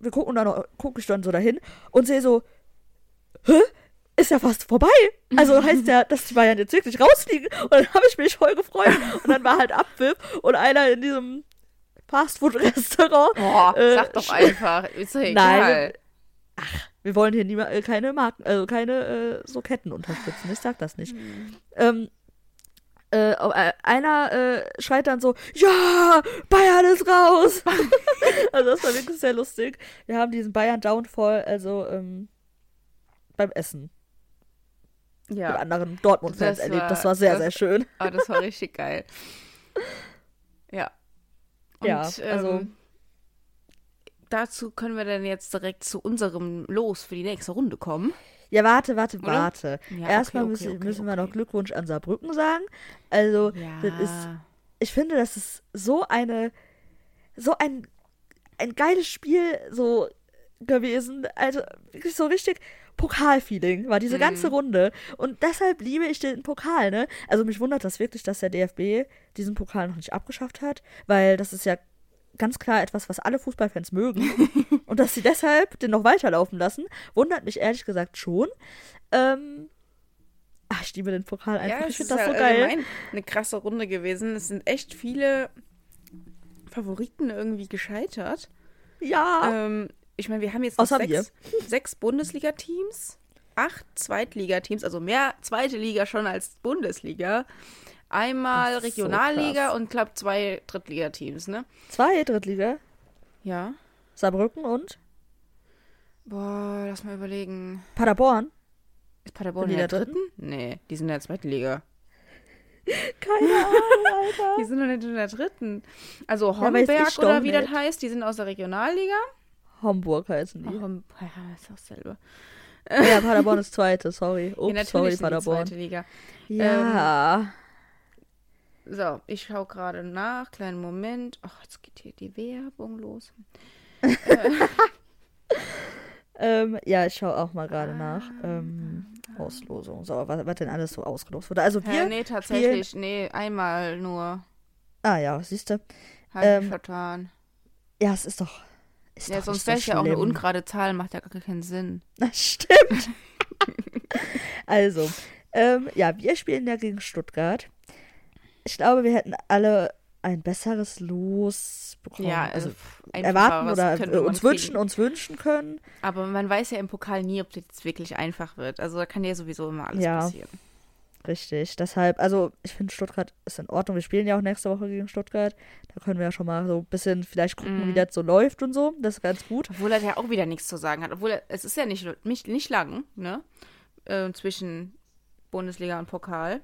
wir gucken dann, gucke ich dann so dahin und sehe so, hä? Ist ja fast vorbei. Also heißt ja, *laughs* dass die Bayern jetzt wirklich rausfliegen. Und dann habe ich mich voll gefreut. Und dann war halt Abpfiff und einer in diesem Fastfood-Restaurant. Boah, äh, sag doch einfach. Ist doch *laughs* egal. Nein, ach, wir wollen hier niema, äh, keine Marken, also keine äh, so Ketten unterstützen. Ich sag das nicht. Mhm. Ähm, äh, äh, einer äh, schreit dann so, ja, Bayern ist raus. *laughs* also das war wirklich sehr lustig. Wir haben diesen Bayern Downfall, also ähm, beim Essen. Ja. Mit anderen Dortmund-Fans erlebt. Das war sehr, das, sehr schön. Ah, das war richtig geil. Ja. Und, ja, also. Ähm, dazu können wir dann jetzt direkt zu unserem Los für die nächste Runde kommen. Ja, warte, warte, Oder? warte. Ja, Erstmal okay, okay, müssen, okay, müssen wir noch Glückwunsch an Saarbrücken sagen. Also, ja. das ist, ich finde, das ist so eine, so ein, ein geiles Spiel so gewesen. Also, wirklich so richtig Pokalfeeling war diese mhm. ganze Runde. Und deshalb liebe ich den Pokal, ne? Also, mich wundert das wirklich, dass der DFB diesen Pokal noch nicht abgeschafft hat, weil das ist ja ganz klar etwas, was alle Fußballfans mögen. *laughs* und dass sie deshalb den noch weiterlaufen lassen, wundert mich ehrlich gesagt schon. Ähm, ach, ich liebe den Pokal einfach. Ja, ich finde das so geil. Eine krasse Runde gewesen. Es sind echt viele Favoriten irgendwie gescheitert. Ja. Ähm, ich meine, wir haben jetzt noch sechs, sechs Bundesliga-Teams, acht Zweitligateams, also mehr zweite Liga schon als Bundesliga. Einmal Regionalliga so und glaube zwei Drittligateams, ne? Zwei Drittliga? Ja. Saarbrücken und? Boah, lass mal überlegen. Paderborn? Ist Paderborn in der, der dritten? dritten? Nee, die sind in der zweiten Liga. *laughs* Keine Ahnung, Alter. die sind noch nicht in der dritten. Also Homberg ja, oder wie nicht. das heißt, die sind aus der Regionalliga. Homburg heißen die. Oh, Hom ja, ist auch selber. Ja, Paderborn ist zweite, sorry. *laughs* Ups, ja, sorry, Paderborn. zweite Liga. Ja. Ähm, so, ich schaue gerade nach. Kleinen Moment. Ach, jetzt geht hier die Werbung los. *laughs* ähm, ja, ich schaue auch mal gerade nach. Ähm, Auslosung. So, was, was denn alles so ausgelost wurde. Also wir. Ja, nee, tatsächlich. Spielen... Nee, einmal nur. Ah ja, siehst du. Hab ähm, ich vertan. Ja, es ist doch. Ist ja, doch sonst wäre es ja auch eine ungerade Zahl, macht ja gar keinen Sinn. *laughs* Das stimmt. *laughs* also, ähm, ja, wir spielen ja gegen Stuttgart ich glaube, wir hätten alle ein besseres Los bekommen. Ja, also erwarten oder uns wünschen, uns wünschen können. Aber man weiß ja im Pokal nie, ob das jetzt wirklich einfach wird. Also da kann ja sowieso immer alles ja, passieren. Richtig. Deshalb, also ich finde Stuttgart ist in Ordnung. Wir spielen ja auch nächste Woche gegen Stuttgart. Da können wir ja schon mal so ein bisschen vielleicht gucken, mm. wie das so läuft und so. Das ist ganz gut. Obwohl er ja auch wieder nichts zu sagen hat. Obwohl er, es ist ja nicht, nicht, nicht lang, ne? Äh, zwischen Bundesliga und Pokal.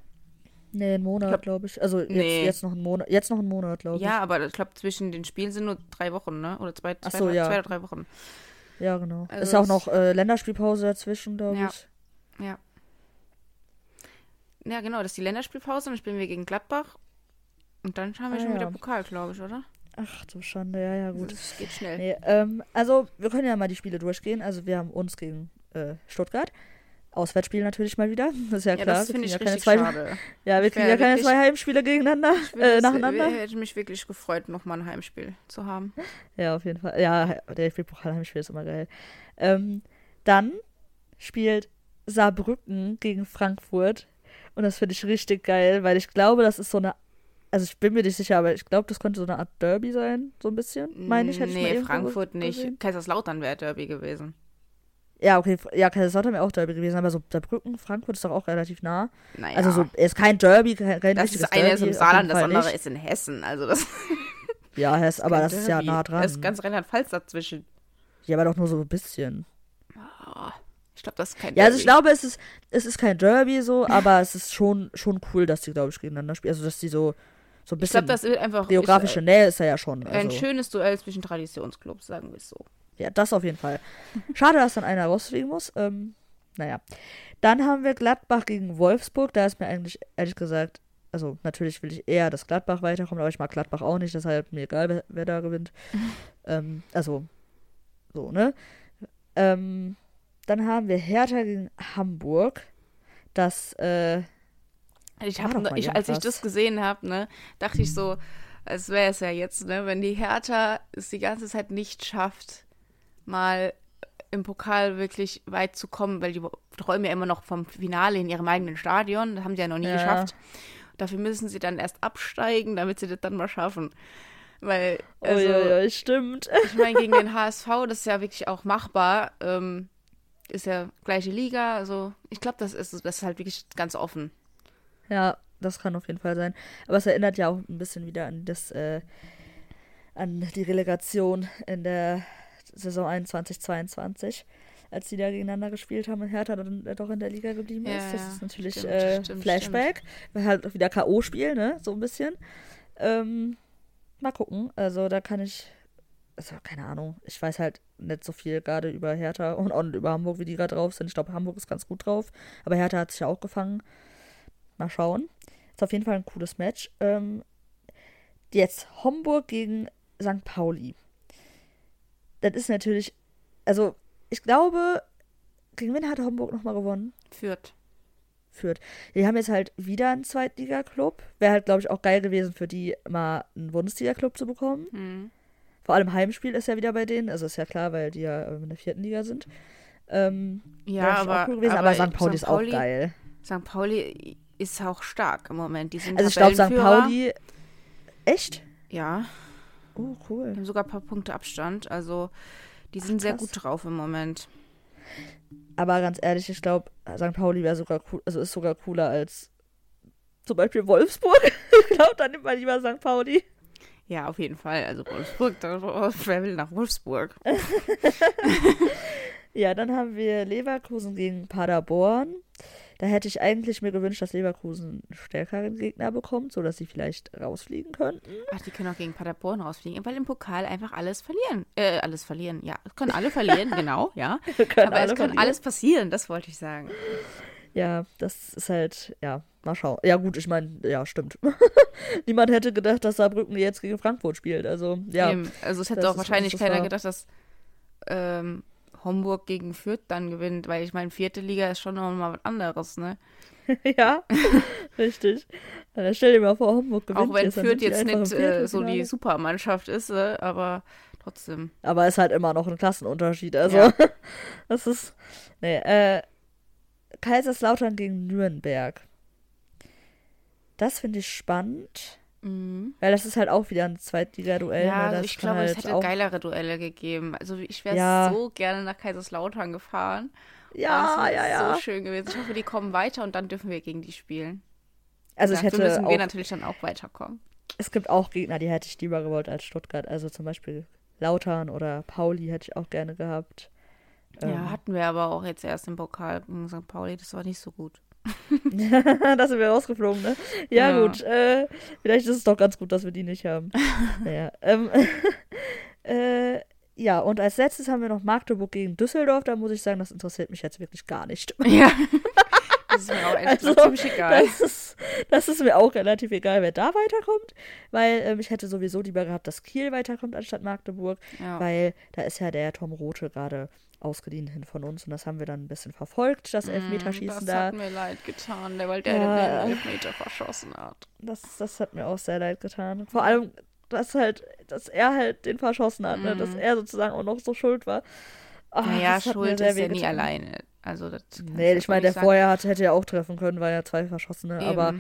Nee, ein Monat, glaube ich. Also jetzt, nee. jetzt noch ein Monat, jetzt noch ein Monat, glaube ich. Ja, aber ich glaube, zwischen den Spielen sind nur drei Wochen, ne? Oder zwei, zwei, so, ja. zwei oder drei Wochen. Ja, genau. Also ist auch noch äh, Länderspielpause dazwischen, glaube ja. ich. Ja. Ja, genau, das ist die Länderspielpause, dann spielen wir gegen Gladbach. Und dann haben wir ah, schon ja. wieder Pokal, glaube ich, oder? Ach du Schande, ja, ja, gut. Das geht schnell. Nee, ähm, also, wir können ja mal die Spiele durchgehen. Also, wir haben uns gegen äh, Stuttgart. Auswärtsspiel natürlich mal wieder. Das ist ja, ja klar. Das finde ich ja richtig zwei, schade. *laughs* Ja, wir kriegen ja keine zwei Heimspiele gegeneinander, äh, nacheinander. Ich hätte mich wirklich gefreut, nochmal ein Heimspiel zu haben. Ja, auf jeden Fall. Ja, der DFB-Pokal-Heimspiel ist immer geil. Ähm, dann spielt Saarbrücken gegen Frankfurt. Und das finde ich richtig geil, weil ich glaube, das ist so eine. Also ich bin mir nicht sicher, aber ich glaube, das könnte so eine Art Derby sein, so ein bisschen. Meine ich, hätte nee, ich Frankfurt nicht. Kaiserslautern wäre Derby gewesen. Ja, okay, ja, Kaiserslautern wäre auch Derby gewesen, aber so Saarbrücken, Frankfurt ist doch auch relativ nah. Naja. Also so, ist kein Derby, kein, kein Das ist eine ist im Saarland, das andere nicht. ist in Hessen, also das. *laughs* Ja, Hess, aber das Derby. ist ja nah dran. Da ist ganz Rheinland-Pfalz dazwischen. Ja, aber doch nur so ein bisschen. Oh, ich glaube, das ist kein Derby. Ja, also ich glaube, es ist, es ist kein Derby so, *laughs* aber es ist schon, schon cool, dass die, glaube ich, gegeneinander spielen. Also, dass die so, so ein bisschen. Ich glaube, das wird einfach. Geografische ich, Nähe ist er ja schon. Also. Ein schönes Duell zwischen Traditionsclubs, sagen wir es so. Ja, das auf jeden Fall. Schade, dass dann einer rausfliegen muss. Ähm, naja. Dann haben wir Gladbach gegen Wolfsburg. Da ist mir eigentlich, ehrlich gesagt, also natürlich will ich eher, dass Gladbach weiterkommt, aber ich mag Gladbach auch nicht, deshalb mir egal, wer, da gewinnt. *laughs* ähm, also, so, ne? Ähm, dann haben wir Hertha gegen Hamburg. Das, äh, ich hab, ich, als ich das gesehen habe, ne, dachte ich so, als wäre es ja jetzt, ne, wenn die Hertha es die ganze Zeit nicht schafft, mal im Pokal wirklich weit zu kommen, weil die träumen ja immer noch vom Finale in ihrem eigenen Stadion. Das haben sie ja noch nie ja. geschafft. Dafür müssen sie dann erst absteigen, damit sie das dann mal schaffen. Weil, also, oh, ja, ja, stimmt. Ich meine, gegen den HSV, das ist ja wirklich auch machbar. Ähm, ist ja gleiche Liga. Also, ich glaube, das ist, das ist halt wirklich ganz offen. Ja, das kann auf jeden Fall sein. Aber es erinnert ja auch ein bisschen wieder an das, äh, an die Relegation in der Saison 21-22, als die da gegeneinander gespielt haben und Hertha dann doch in der Liga geblieben ist. Ja, das ist natürlich stimmt, äh, stimmt, Flashback. Stimmt. Halt wieder K.O.-Spiel, ne? So ein bisschen. Ähm, mal gucken. Also da kann ich. Also, keine Ahnung. Ich weiß halt nicht so viel gerade über Hertha und auch über Hamburg, wie die gerade drauf sind. Ich glaube, Hamburg ist ganz gut drauf. Aber Hertha hat sich ja auch gefangen. Mal schauen. Ist auf jeden Fall ein cooles Match. Ähm, jetzt Homburg gegen St. Pauli das ist natürlich, also ich glaube, gegen wen hat Homburg nochmal gewonnen? Fürth. Fürth. Die haben jetzt halt wieder einen Zweitliga-Club. Wäre halt, glaube ich, auch geil gewesen für die, mal einen Bundesliga-Club zu bekommen. Mhm. Vor allem Heimspiel ist ja wieder bei denen. Also ist ja klar, weil die ja in der vierten Liga sind. Ähm, ja, aber, cool gewesen, aber, aber, St. Pauli ist auch geil. St. Pauli ist auch stark im Moment. Die sind also ich glaube, St. Pauli. Echt? Ja. Oh, cool. Die haben sogar ein paar Punkte Abstand. Also, die sind Ach, sehr gut drauf im Moment. Aber ganz ehrlich, ich glaube, St. Pauli wäre sogar cool, also ist sogar cooler als zum Beispiel Wolfsburg. *laughs* ich glaube, dann nimmt man lieber St. Pauli. Ja, auf jeden Fall. Also Wolfsburg, wer will nach Wolfsburg? *laughs* ja, dann haben wir Leverkusen gegen Paderborn. Da hätte ich eigentlich mir gewünscht, dass Leverkusen einen stärkeren Gegner bekommt, sodass sie vielleicht rausfliegen könnten. Ach, die können auch gegen Paderborn rausfliegen, weil im Pokal einfach alles verlieren. Äh, alles verlieren, ja. Können alle verlieren, *laughs* genau, ja. *laughs* Aber es kann verlieren. alles passieren, das wollte ich sagen. Ja, das ist halt, ja, mal schauen. Ja, gut, ich meine, ja, stimmt. *laughs* Niemand hätte gedacht, dass Saarbrücken jetzt gegen Frankfurt spielt. Also, ja. Eben. Also, es hätte auch wahrscheinlich keiner gedacht, dass ähm, Homburg gegen Fürth dann gewinnt, weil ich meine, vierte Liga ist schon nochmal was anderes, ne? *laughs* ja, *laughs* richtig. Dann stell dir mal vor, Homburg gewinnt. Auch wenn jetzt, Fürth jetzt nicht äh, so die Supermannschaft ist, äh, aber trotzdem. Aber es ist halt immer noch ein Klassenunterschied. Also, ja. *laughs* das ist. Nee, äh, Kaiserslautern gegen Nürnberg. Das finde ich spannend. Mhm. Weil das ist halt auch wieder ein Zweitliga-Duell. Ja, ne? ich glaube, halt es hätte geilere Duelle gegeben. Also ich wäre ja. so gerne nach Kaiserslautern gefahren. Ja, das ja, ja. so schön gewesen. Ich hoffe, die kommen weiter und dann dürfen wir gegen die spielen. Also ich hätte müssen auch, wir natürlich dann auch weiterkommen. Es gibt auch Gegner, die hätte ich lieber gewollt als Stuttgart. Also zum Beispiel Lautern oder Pauli hätte ich auch gerne gehabt. Ja, ähm, hatten wir aber auch jetzt erst im Pokal gegen St. Pauli. Das war nicht so gut. *laughs* da sind wir rausgeflogen, ne? Ja, ja. gut. Äh, vielleicht ist es doch ganz gut, dass wir die nicht haben. *laughs* naja. Ähm, *laughs* äh, ja, und als letztes haben wir noch Magdeburg gegen Düsseldorf. Da muss ich sagen, das interessiert mich jetzt wirklich gar nicht. Ja. Das ist mir auch also, ziemlich egal. Das ist, das ist, mir auch relativ egal, wer da weiterkommt, weil ähm, ich hätte sowieso lieber gehabt, dass Kiel weiterkommt anstatt Magdeburg, ja. weil da ist ja der Tom Rote gerade ausgeliehen hin von uns und das haben wir dann ein bisschen verfolgt, das mm, Elfmeterschießen da. Das hat mir leid getan, weil der ja, den Elfmeter verschossen hat. Das, das hat mir auch sehr leid getan. Vor allem, dass halt, dass er halt den verschossen hat, mm. ne? dass mhm. er sozusagen auch noch so schuld war. Ach, naja, schuld ist ja nie alleine. Also das nee, ich meine, der sagen. vorher hat, hätte ja auch treffen können, weil er zwei verschossene, Eben. aber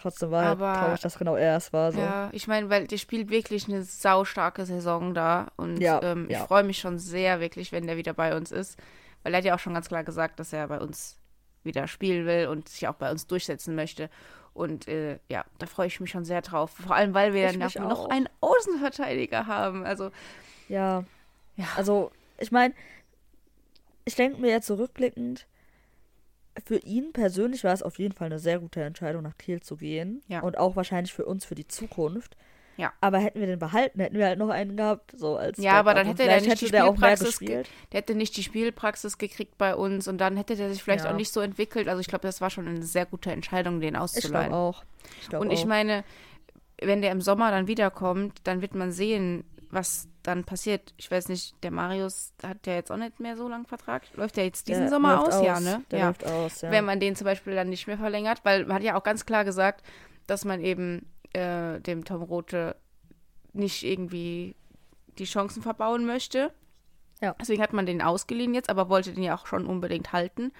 trotzdem war aber, glaube ich, dass genau er es war. So. Ja, ich meine, weil der spielt wirklich eine saustarke Saison da und ja, ähm, ich ja. freue mich schon sehr wirklich, wenn der wieder bei uns ist, weil er hat ja auch schon ganz klar gesagt, dass er bei uns wieder spielen will und sich auch bei uns durchsetzen möchte. Und äh, ja, da freue ich mich schon sehr drauf. Vor allem, weil wir noch, noch einen Außenverteidiger haben. Also ja, ja. Also ich meine, ich denke mir jetzt zurückblickend, für ihn persönlich war es auf jeden Fall eine sehr gute Entscheidung, nach Kiel zu gehen. Ja. Und auch wahrscheinlich für uns für die Zukunft. Ja. Aber hätten wir den behalten, hätten wir halt noch einen gehabt, so als Ja, aber dann hätte er nicht die Spielpraxis der, der hätte nicht die Spielpraxis gekriegt bei uns und dann hätte der sich vielleicht ja. auch nicht so entwickelt. Also ich glaube, das war schon eine sehr gute Entscheidung, den auszuleihen. Ich glaube auch. Ich glaub und ich meine, wenn der im Sommer dann wiederkommt, dann wird man sehen, was dann passiert. Ich weiß nicht, der Marius hat ja jetzt auch nicht mehr so lange Vertrag. Läuft der jetzt diesen der Sommer aus? aus? Ja, ne? Der ja. läuft aus, ja. Wenn man den zum Beispiel dann nicht mehr verlängert, weil man hat ja auch ganz klar gesagt, dass man eben äh, dem Tom Rote nicht irgendwie die Chancen verbauen möchte. Ja. Deswegen hat man den ausgeliehen jetzt, aber wollte den ja auch schon unbedingt halten.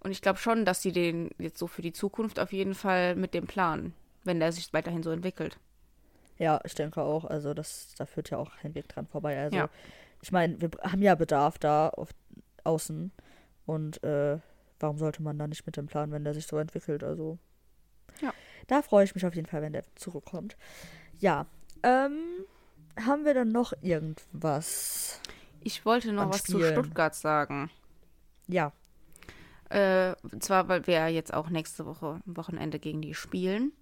Und ich glaube schon, dass sie den jetzt so für die Zukunft auf jeden Fall mit dem Plan, wenn der sich weiterhin so entwickelt. Ja, ich denke auch. Also das, da führt ja auch kein Weg dran vorbei. Also ja. ich meine, wir haben ja Bedarf da auf außen und äh, warum sollte man da nicht mit dem Plan, wenn der sich so entwickelt? Also ja. da freue ich mich auf jeden Fall, wenn der zurückkommt. Ja, ähm, haben wir dann noch irgendwas? Ich wollte noch was Spielen? zu Stuttgart sagen. Ja. Äh, und zwar, weil wir ja jetzt auch nächste Woche am Wochenende gegen die spielen.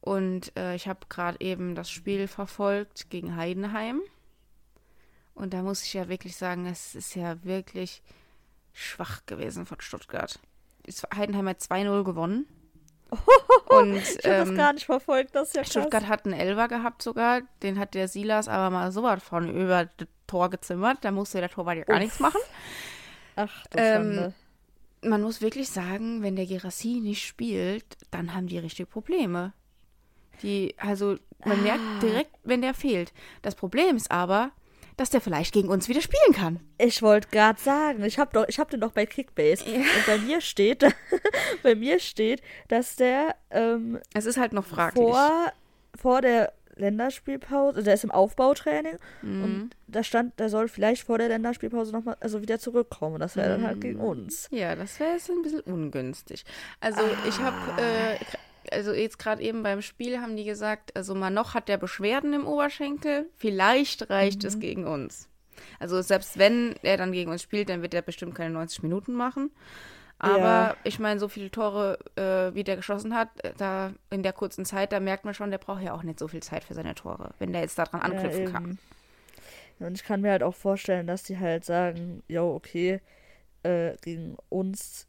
Und äh, ich habe gerade eben das Spiel verfolgt gegen Heidenheim. Und da muss ich ja wirklich sagen, es ist ja wirklich schwach gewesen von Stuttgart. Heidenheim hat 2-0 gewonnen. *laughs* Und, ich habe ähm, das gar nicht verfolgt, das ist ja krass. Stuttgart hat einen Elver gehabt sogar, den hat der Silas aber mal so weit von über das Tor gezimmert, da musste der Torwart ja gar Uff. nichts machen. Ach, du ähm, Man muss wirklich sagen, wenn der Gerassi nicht spielt, dann haben die richtig Probleme. Die, also man ah. merkt direkt, wenn der fehlt. Das Problem ist aber, dass der vielleicht gegen uns wieder spielen kann. Ich wollte gerade sagen, ich habe doch, ich habe den doch bei Kickbase ja. und bei mir steht, *laughs* bei mir steht, dass der ähm, es ist halt noch fraglich vor vor der Länderspielpause, also der ist im Aufbautraining mhm. und da stand, der soll vielleicht vor der Länderspielpause nochmal, also wieder zurückkommen. Das wäre mhm. dann halt gegen mhm. uns. Ja, das wäre jetzt ein bisschen ungünstig. Also ah. ich habe äh, also jetzt gerade eben beim Spiel haben die gesagt, also Manoch hat der Beschwerden im Oberschenkel, vielleicht reicht mhm. es gegen uns. Also selbst wenn er dann gegen uns spielt, dann wird er bestimmt keine 90 Minuten machen. Aber ja. ich meine, so viele Tore, äh, wie der geschossen hat, äh, da in der kurzen Zeit, da merkt man schon, der braucht ja auch nicht so viel Zeit für seine Tore, wenn der jetzt daran anknüpfen ja, kann. Und ich kann mir halt auch vorstellen, dass die halt sagen, jo, okay, äh, gegen uns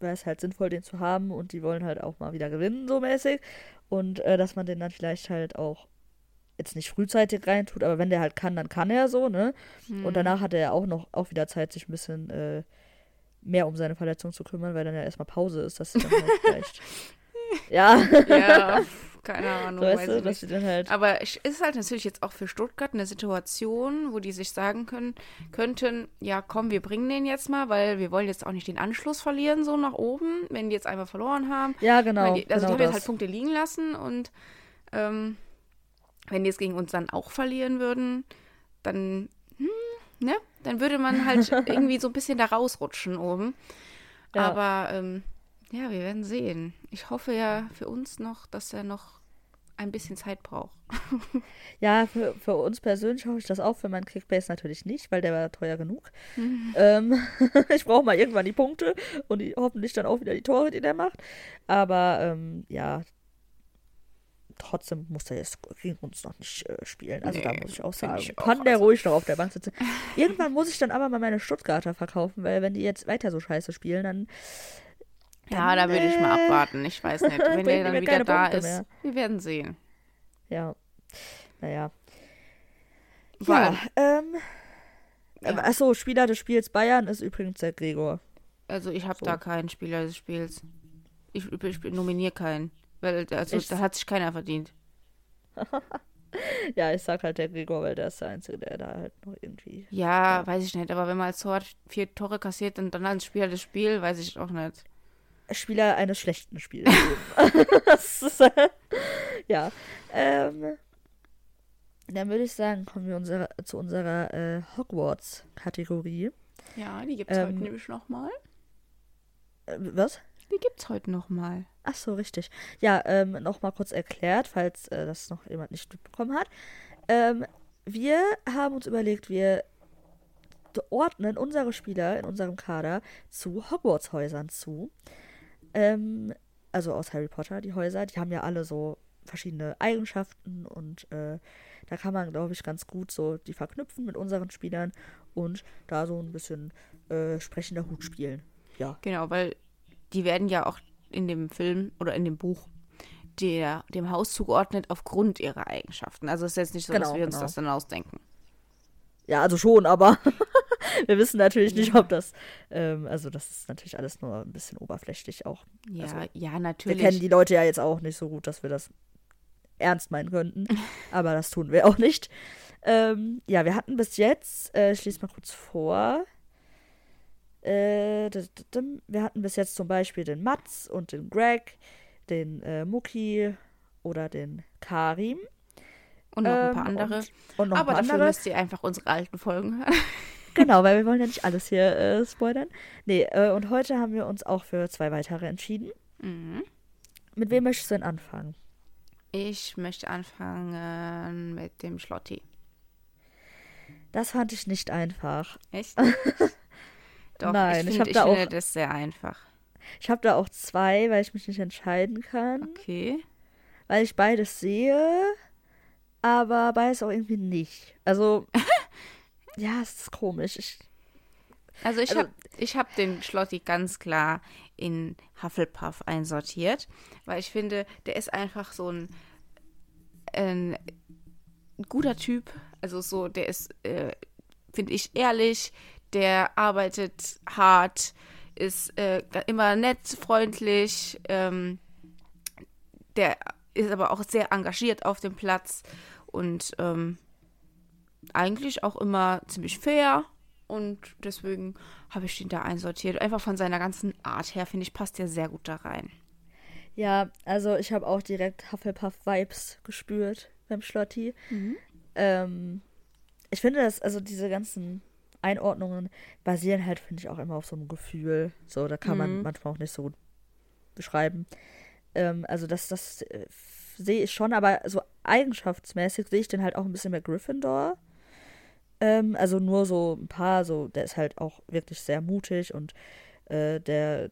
wäre es halt sinnvoll, den zu haben und die wollen halt auch mal wieder gewinnen, so mäßig. Und äh, dass man den dann vielleicht halt auch jetzt nicht frühzeitig reintut, aber wenn der halt kann, dann kann er so, ne? Mhm. Und danach hat er ja auch noch auch wieder Zeit, sich ein bisschen äh, mehr um seine Verletzung zu kümmern, weil dann ja erstmal Pause ist, dass sie dann halt *laughs* vielleicht. ja. Ja, *laughs* keine Ahnung. So weißt du, dass sie dann halt Aber es ist halt natürlich jetzt auch für Stuttgart eine Situation, wo die sich sagen können, könnten, ja komm, wir bringen den jetzt mal, weil wir wollen jetzt auch nicht den Anschluss verlieren, so nach oben, wenn die jetzt einmal verloren haben. Ja, genau. Die, also genau die haben jetzt halt Punkte liegen lassen und ähm, wenn die jetzt gegen uns dann auch verlieren würden, dann, hm, ne? Dann würde man halt *laughs* irgendwie so ein bisschen da rausrutschen oben. Ja. Aber ähm, ja, wir werden sehen. Ich hoffe ja für uns noch, dass er noch ein bisschen Zeit braucht. *laughs* ja, für, für uns persönlich hoffe ich das auch, für meinen Kickbase natürlich nicht, weil der war teuer genug. Mhm. Ähm, *laughs* ich brauche mal irgendwann die Punkte und die, hoffentlich dann auch wieder die Tore, die der macht. Aber ähm, ja, trotzdem muss er jetzt gegen uns noch nicht äh, spielen. Also nee, da muss ich auch sagen, ich kann auch der also ruhig noch auf der Bank sitzen. *laughs* Irgendwann muss ich dann aber mal meine Stuttgarter verkaufen, weil wenn die jetzt weiter so scheiße spielen, dann Ja, da würde ich mal abwarten. Ich weiß nicht. *laughs* Wenn er dann wieder da Punkte ist, mehr. wir werden sehen. Ja. Naja. Ja, ähm. Ja. Achso, Spieler des Spiels Bayern ist übrigens der Gregor. Also ich habe so. da keinen Spieler des Spiels. Ich, ich, ich nominiere keinen. Weil also, da hat sich keiner verdient. *laughs* ja, ich sag halt der Gregor, weil der ist der Einzige, der da halt noch irgendwie. Ja, ja. weiß ich nicht. Aber wenn man als Tor vier Tore kassiert und dann als Spieler des Spiels, weiß ich auch nicht. Spieler eines schlechten Spiels. *laughs* ist, äh, ja. Ähm, dann würde ich sagen, kommen wir unsere, zu unserer äh, Hogwarts-Kategorie. Ja, die gibt es ähm, heute nämlich nochmal. Äh, was? Die gibt es heute nochmal. Ach so, richtig. Ja, ähm, nochmal kurz erklärt, falls äh, das noch jemand nicht mitbekommen hat. Ähm, wir haben uns überlegt, wir ordnen unsere Spieler in unserem Kader zu Hogwarts-Häusern zu. Ähm, also aus Harry Potter, die Häuser, die haben ja alle so verschiedene Eigenschaften und äh, da kann man, glaube ich, ganz gut so die verknüpfen mit unseren Spielern und da so ein bisschen äh, sprechender Hut spielen. Ja. Genau, weil die werden ja auch in dem Film oder in dem Buch der, dem Haus zugeordnet aufgrund ihrer Eigenschaften. Also es ist jetzt nicht so, genau, dass wir uns genau. das dann ausdenken. Ja, also schon, aber *laughs* *laughs* wir wissen natürlich nicht, ob das, ähm, also das ist natürlich alles nur ein bisschen oberflächlich auch. Ja, also, ja, natürlich. Wir kennen die Leute ja jetzt auch nicht so gut, dass wir das ernst meinen könnten. *laughs* Aber das tun wir auch nicht. Ähm, ja, wir hatten bis jetzt, äh, ich lese mal kurz vor. Äh, wir hatten bis jetzt zum Beispiel den Mats und den Greg, den äh, Muki oder den Karim. Und noch ein paar ähm, andere. Und, und noch Aber ein paar dafür andere. müsst ihr einfach unsere alten Folgen hören. Genau, weil wir wollen ja nicht alles hier äh, spoilern. Nee, äh, und heute haben wir uns auch für zwei weitere entschieden. Mhm. Mit wem möchtest du denn anfangen? Ich möchte anfangen mit dem Schlotti. Das fand ich nicht einfach. Echt? *laughs* Doch, Nein, ich, find, ich, ich finde das sehr einfach. Ich habe da auch zwei, weil ich mich nicht entscheiden kann. Okay. Weil ich beides sehe, aber beides auch irgendwie nicht. Also, *laughs* ja, es ist komisch. Ich, also ich also, habe hab den Schlotti ganz klar in Hufflepuff einsortiert, weil ich finde, der ist einfach so ein ein guter Typ. Also so, der ist, äh, finde ich, ehrlich, der arbeitet hart, ist äh, immer nett, freundlich, ähm, der ist aber auch sehr engagiert auf dem Platz und ähm, eigentlich auch immer ziemlich fair und deswegen habe ich den da einsortiert. Einfach von seiner ganzen Art her, finde ich, passt der sehr gut da rein. Ja, also ich habe auch direkt Hufflepuff-Vibes gespürt beim Schlotti. Mhm. Ähm, ich finde, dass, also diese ganzen Einordnungen basieren halt, finde ich, auch immer auf so einem Gefühl. So, da kann mhm. man manchmal auch nicht so gut beschreiben. Ähm, also das, das äh, sehe ich schon, aber so eigenschaftsmäßig sehe ich den halt auch ein bisschen mehr Gryffindor. Ähm, also nur so ein paar, so, der ist halt auch wirklich sehr mutig und äh, der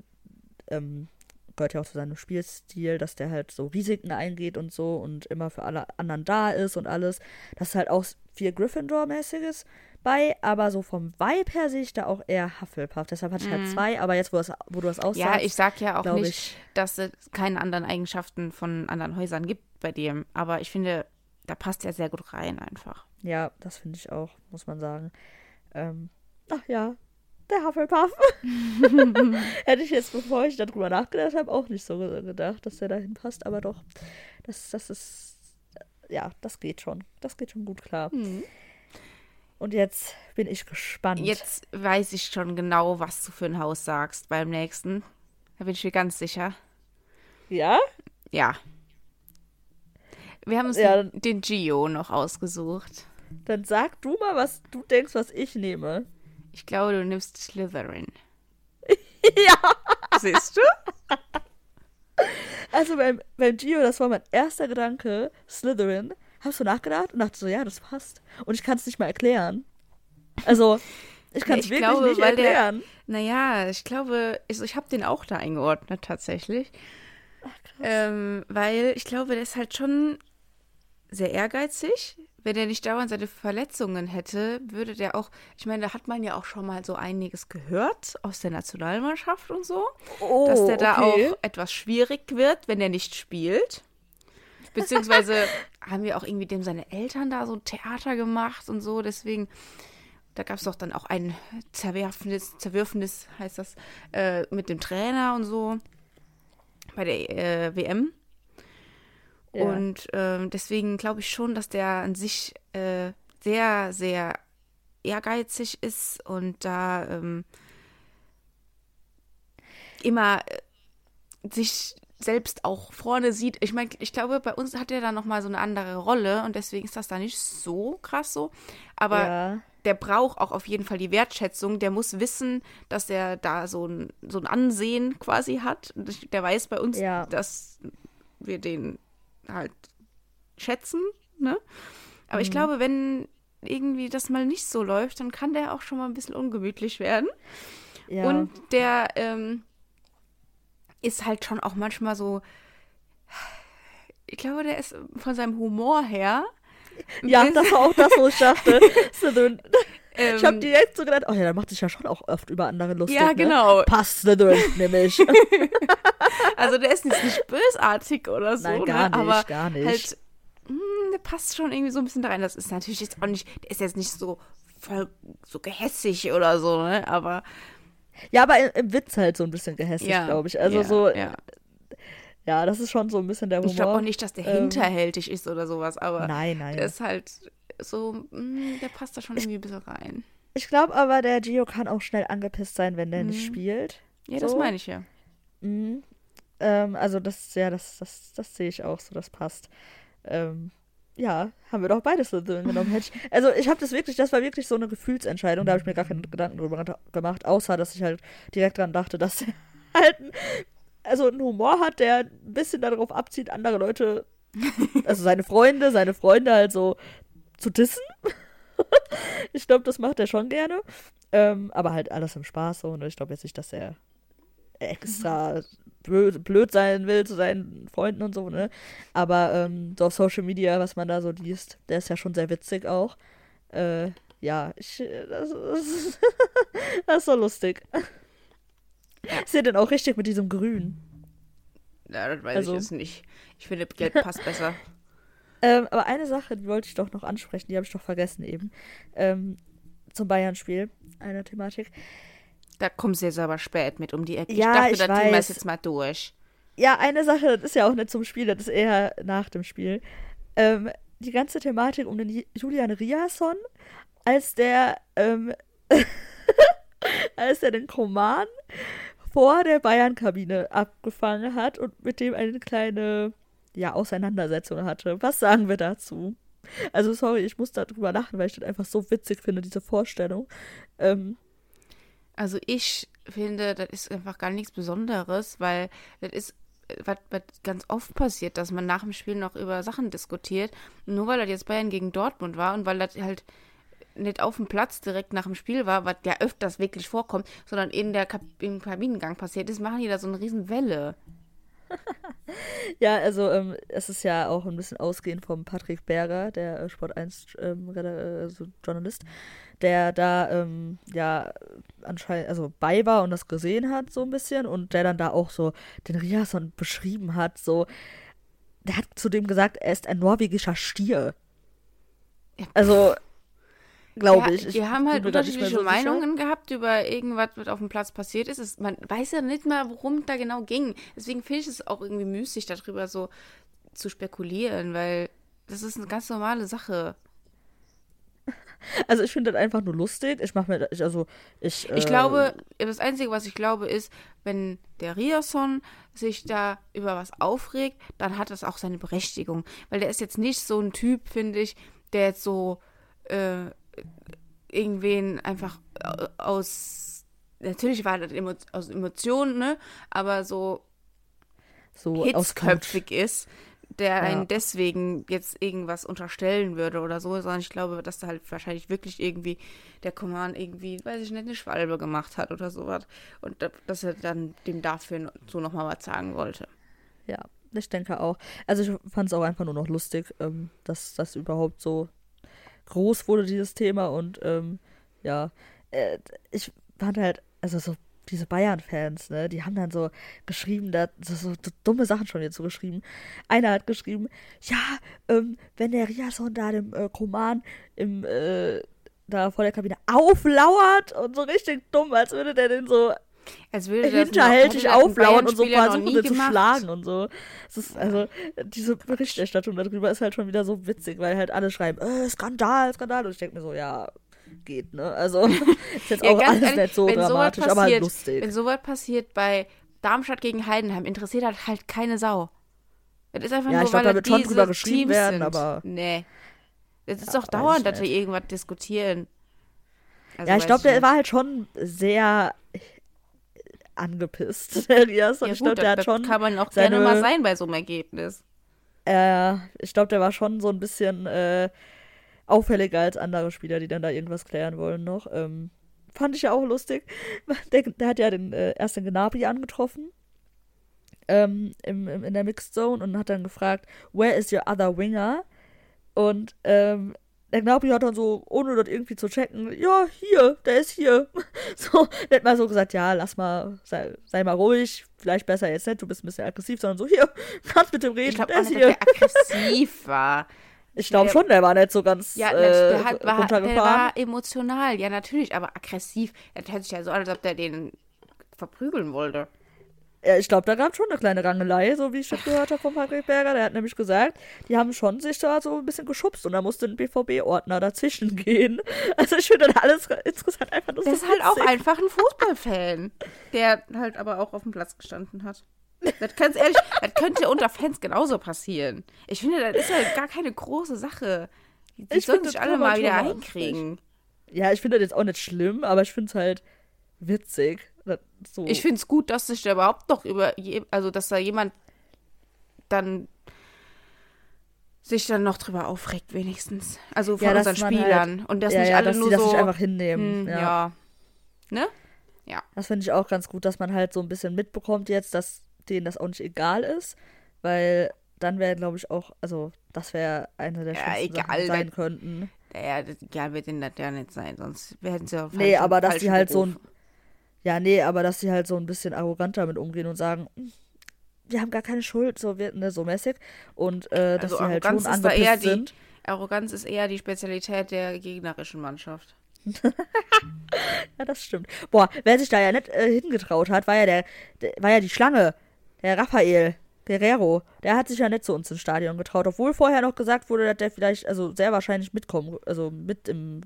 ähm, gehört ja auch zu seinem Spielstil, dass der halt so Risiken eingeht und so und immer für alle anderen da ist und alles. Das ist halt auch viel Gryffindor-mäßiges bei, aber so vom Vibe her sehe ich da auch eher Hufflepuff. Deshalb hatte ich halt mhm. zwei, aber jetzt, wo, das, wo du das aussagst. Ja, ich sag ja auch nicht, ich, dass es keine anderen Eigenschaften von anderen Häusern gibt bei dem, aber ich finde, da passt er sehr gut rein einfach. Ja, das finde ich auch, muss man sagen. Ähm, ach ja, der Hufflepuff. *laughs* *laughs* Hätte ich jetzt, bevor ich darüber nachgedacht habe, auch nicht so gedacht, dass der dahin passt. Aber doch, das, das ist, ja, das geht schon. Das geht schon gut klar. Mhm. Und jetzt bin ich gespannt. Jetzt weiß ich schon genau, was du für ein Haus sagst beim nächsten. Da bin ich mir ganz sicher. Ja? Ja. Wir haben uns ja, den, den Gio noch ausgesucht. Dann sag du mal, was du denkst, was ich nehme. Ich glaube, du nimmst Slytherin. *laughs* ja. Siehst du? Also beim, beim Gio, das war mein erster Gedanke, Slytherin. Hast du nachgedacht und dachte so, ja, das passt. Und ich kann es nicht mal erklären. Also, ich kann es wirklich glaube, nicht erklären. Der, naja, ich glaube, ich, ich habe den auch da eingeordnet tatsächlich. Ach. Ähm, weil ich glaube, der ist halt schon sehr ehrgeizig, wenn er nicht dauernd seine Verletzungen hätte, würde der auch, ich meine, da hat man ja auch schon mal so einiges gehört aus der Nationalmannschaft und so, oh, dass der da okay. auch etwas schwierig wird, wenn er nicht spielt. Beziehungsweise *laughs* haben wir auch irgendwie dem seine Eltern da so Theater gemacht und so, deswegen, da gab es doch dann auch ein Zerwerfnis, Zerwürfnis heißt das, äh, mit dem Trainer und so bei der äh, WM. Ja. Und äh, deswegen glaube ich schon, dass der an sich äh, sehr, sehr ehrgeizig ist und da ähm, immer äh, sich selbst auch vorne sieht. Ich meine, ich glaube, bei uns hat er da nochmal so eine andere Rolle und deswegen ist das da nicht so krass so. Aber ja. der braucht auch auf jeden Fall die Wertschätzung. Der muss wissen, dass er da so ein, so ein Ansehen quasi hat. Der weiß bei uns, ja. dass wir den halt schätzen, ne? Aber mhm. ich glaube, wenn irgendwie das mal nicht so läuft, dann kann der auch schon mal ein bisschen ungemütlich werden. Ja. Und der ähm, ist halt schon auch manchmal so. Ich glaube, der ist von seinem Humor her. Ja, das war auch das, wo ich dachte. *laughs* Ähm, ich habe direkt so gedacht, oh ja, der macht sich ja schon auch oft über andere lustig. Ja, genau. Ne? Passt nämlich. *laughs* also der ist jetzt nicht bösartig oder so, Nein, gar ne? nicht, aber gar nicht. Halt, mh, hm, der passt schon irgendwie so ein bisschen da rein. Das ist natürlich jetzt auch nicht, der ist jetzt nicht so voll so gehässig oder so, ne? Aber ja, aber im Witz halt so ein bisschen gehässig, ja, glaube ich. Also ja, so. Ja. ja. das ist schon so ein bisschen der Humor. Ich glaube auch nicht, dass der ähm, hinterhältig ist oder sowas, aber nein, nein. der ist halt so, mh, hm, der passt da schon irgendwie ein bisschen rein. Ich glaube aber, der Gio kann auch schnell angepisst sein, wenn der mhm. nicht spielt. Ja, so. das meine ich ja. Mhm. Ähm, also das, ja, das, das, das sehe ich auch so, das passt. Ähm, ja, haben wir doch beides so genommen. also ich habe das wirklich, das war wirklich so eine Gefühlsentscheidung, da habe ich mir gar keine Gedanken drüber gemacht, außer dass ich halt direkt dran dachte, dass er *laughs* halt also einen Humor hat, der ein bisschen darauf abzieht, andere Leute, also seine Freunde, seine Freunde halt so zu dissen. *laughs* ich glaube, das macht er schon gerne. Ähm, aber halt alles im Spaß so. Und ich glaube jetzt nicht, dass er extra blöd, blöd, sein will zu seinen Freunden und so, ne? Aber ähm, so auf Social Media, was man da so liest, der ist ja schon sehr witzig auch. Äh, ja, ich, das, ist, *laughs* das ist so lustig. Ja. Ist er denn auch richtig mit diesem Grün? Ja, das weiß also, ich jetzt nicht. Ich finde, Gelb passt besser. *laughs* Ähm, aber eine Sache, die wollte ich doch noch ansprechen, die habe ich doch vergessen eben. Ähm, zum Bayern-Spiel, eine Thematik. Da kommst du jetzt aber spät mit um die Ecke. Ja, ich dachte, ich das weiß. Thema ist jetzt mal durch. Ja, eine Sache, das ist ja auch nicht zum Spiel, das ist eher nach dem Spiel. Ähm, die ganze Thematik um den Julian Riasson, als der, ähm, *laughs* als er den Koman vor der Bayern-Kabine abgefangen hat und mit dem eine kleine ja, Auseinandersetzung hatte. Was sagen wir dazu? Also, sorry, ich muss darüber lachen, weil ich das einfach so witzig finde, diese Vorstellung. Ähm, also, ich finde, das ist einfach gar nichts Besonderes, weil das ist was, was ganz oft passiert, dass man nach dem Spiel noch über Sachen diskutiert. Nur weil das jetzt Bayern gegen Dortmund war und weil das halt nicht auf dem Platz direkt nach dem Spiel war, was ja öfters wirklich vorkommt, sondern in der Kab im Kabinengang passiert ist, machen die da so eine riesen Welle. *laughs* ja, also ähm, es ist ja auch ein bisschen ausgehend vom Patrick Berger, der äh, Sport 1 ähm, also Journalist, der da ähm, ja anscheinend also bei war und das gesehen hat so ein bisschen und der dann da auch so den Riason beschrieben hat, so der hat zu dem gesagt, er ist ein norwegischer Stier. Also glaube ja, ich. Wir haben halt unterschiedliche so Meinungen gehabt über irgendwas, was auf dem Platz passiert ist. Es, man weiß ja nicht mal, worum da genau ging. Deswegen finde ich es auch irgendwie müßig, darüber so zu spekulieren, weil das ist eine ganz normale Sache. Also ich finde das einfach nur lustig. Ich mache mir, ich, also ich. Ich äh, glaube, das Einzige, was ich glaube, ist, wenn der Riason sich da über was aufregt, dann hat das auch seine Berechtigung. Weil der ist jetzt nicht so ein Typ, finde ich, der jetzt so äh, irgendwen einfach aus, natürlich war das Emo aus Emotionen, ne, aber so, so hitzköpfig ist, der ja. einen deswegen jetzt irgendwas unterstellen würde oder so, sondern ich glaube, dass da halt wahrscheinlich wirklich irgendwie der Command irgendwie, weiß ich nicht, eine Schwalbe gemacht hat oder sowas und dass er dann dem dafür so nochmal was sagen wollte. Ja, ich denke auch. Also ich fand es auch einfach nur noch lustig, ähm, dass das überhaupt so groß wurde, dieses Thema. Und ähm, ja, äh, ich fand halt, also so diese Bayern-Fans, ne, die haben dann so geschrieben, da so, so, dumme Sachen schon so geschrieben. Einer hat geschrieben, ja, ähm, wenn der Riason da dem äh, Koman im, äh, da vor der Kabine auflauert und so richtig dumm, als würde der den so als würde hinterhältig auflauern und so versuchen, zu schlagen und so. Ist, also, diese Berichterstattung darüber ist halt schon wieder so witzig, weil halt alle schreiben, äh, Skandal, Skandal. Und ich denke mir so, ja, geht, ne? Also, *laughs* ist jetzt ja, auch alles ehrlich, nicht so dramatisch, passiert, aber halt lustig. Wenn sowas passiert bei Darmstadt gegen Heidenheim, interessiert halt, halt keine Sau. Das ist einfach ja, nur, ich glaub, weil da wird schon drüber geschrieben Teams werden, sind. aber. Nee. Es ist ja, doch dauernd, dass wir irgendwas diskutieren. Also, ja, ich glaube, der war halt schon sehr angepisst, *laughs* der Rias. Und ja, ich glaube, der hat schon. kann man auch seine, gerne mal sein bei so einem Ergebnis. Äh, ich glaube, der war schon so ein bisschen äh, auffälliger als andere Spieler, die dann da irgendwas klären wollen noch. Ähm, fand ich ja auch lustig. *laughs* Der, der hat ja den, äh, erst den Gnabry angetroffen. Ähm, im, im, in der Mixed Zone und hat dann gefragt, where is your other winger? Und ähm, der Gnabry hat dann so, ohne das irgendwie zu checken, ja, hier, der ist hier. *laughs* So, der hat mal so gesagt, ja, lass mal, sei, sei mal ruhig, vielleicht besser jetzt nicht, du bist ein bisschen aggressiv, sondern so, hier, *laughs* kannst mit dem reden, ich glaub, der ist hier. Der aggressiv *laughs* war. Ich glaube schon, der war nicht so ganz ja, äh, der, hat, war, der war emotional, ja natürlich, aber aggressiv. Das hört sich ja so an, als ob der den verprügeln wollte. Ja, ich glaube, da gab es schon eine kleine Rangelei, so wie ich das gehört habe vom Patrick Berger. Der hat nämlich gesagt, die haben schon sich da so ein bisschen geschubst und da musste ein BVB-Ordner dazwischen *laughs* gehen. Also ich finde das alles interessant einfach nur Das so ist halt auch einfach ein Fußballfan, der halt aber auch auf dem Platz gestanden hat. Das, ganz ehrlich, das könnte unter Fans genauso passieren. Ich finde, das ist ja gar keine große Sache. Die ich sollen sich alle mal wieder einkriegen. Ja, ich finde das jetzt auch nicht schlimm, aber ich finde es halt witzig. So. Ich finde es gut, dass sich da überhaupt noch über, also dass da jemand dann sich dann noch drüber aufregt, wenigstens. Also von ja, unseren halt Spielern. Halt, und das ja, nicht ja, alle dass nur die so. Das nicht einfach hinnehmen. Mh, hm, ja. ja. Ne? Ja. Das finde ich auch ganz gut, dass man halt so ein bisschen mitbekommt jetzt, dass denen das auch nicht egal ist, weil dann wäre, glaube ich, auch, also das wäre eine der ja, egal, Sachen sein könnten. Ja, egal wird denen das ja nicht sein, sonst werden sie auch Nee, aber dass die halt so ein, ja, nee, aber dass sie halt so ein bisschen arrogant damit umgehen und sagen, hm, wir haben gar keine Schuld, so wird ne, so mäßig und äh, dass also sie halt schon angepisst sind. Die, Arroganz ist eher die Spezialität der gegnerischen Mannschaft. *laughs* ja, das stimmt. Boah, wer sich da ja nicht äh, hingetraut hat, war ja der, der, war ja die Schlange der Raphael Guerrero, der hat sich ja nicht zu uns ins Stadion getraut, obwohl vorher noch gesagt wurde, dass der vielleicht, also sehr wahrscheinlich mitkommen, also mit im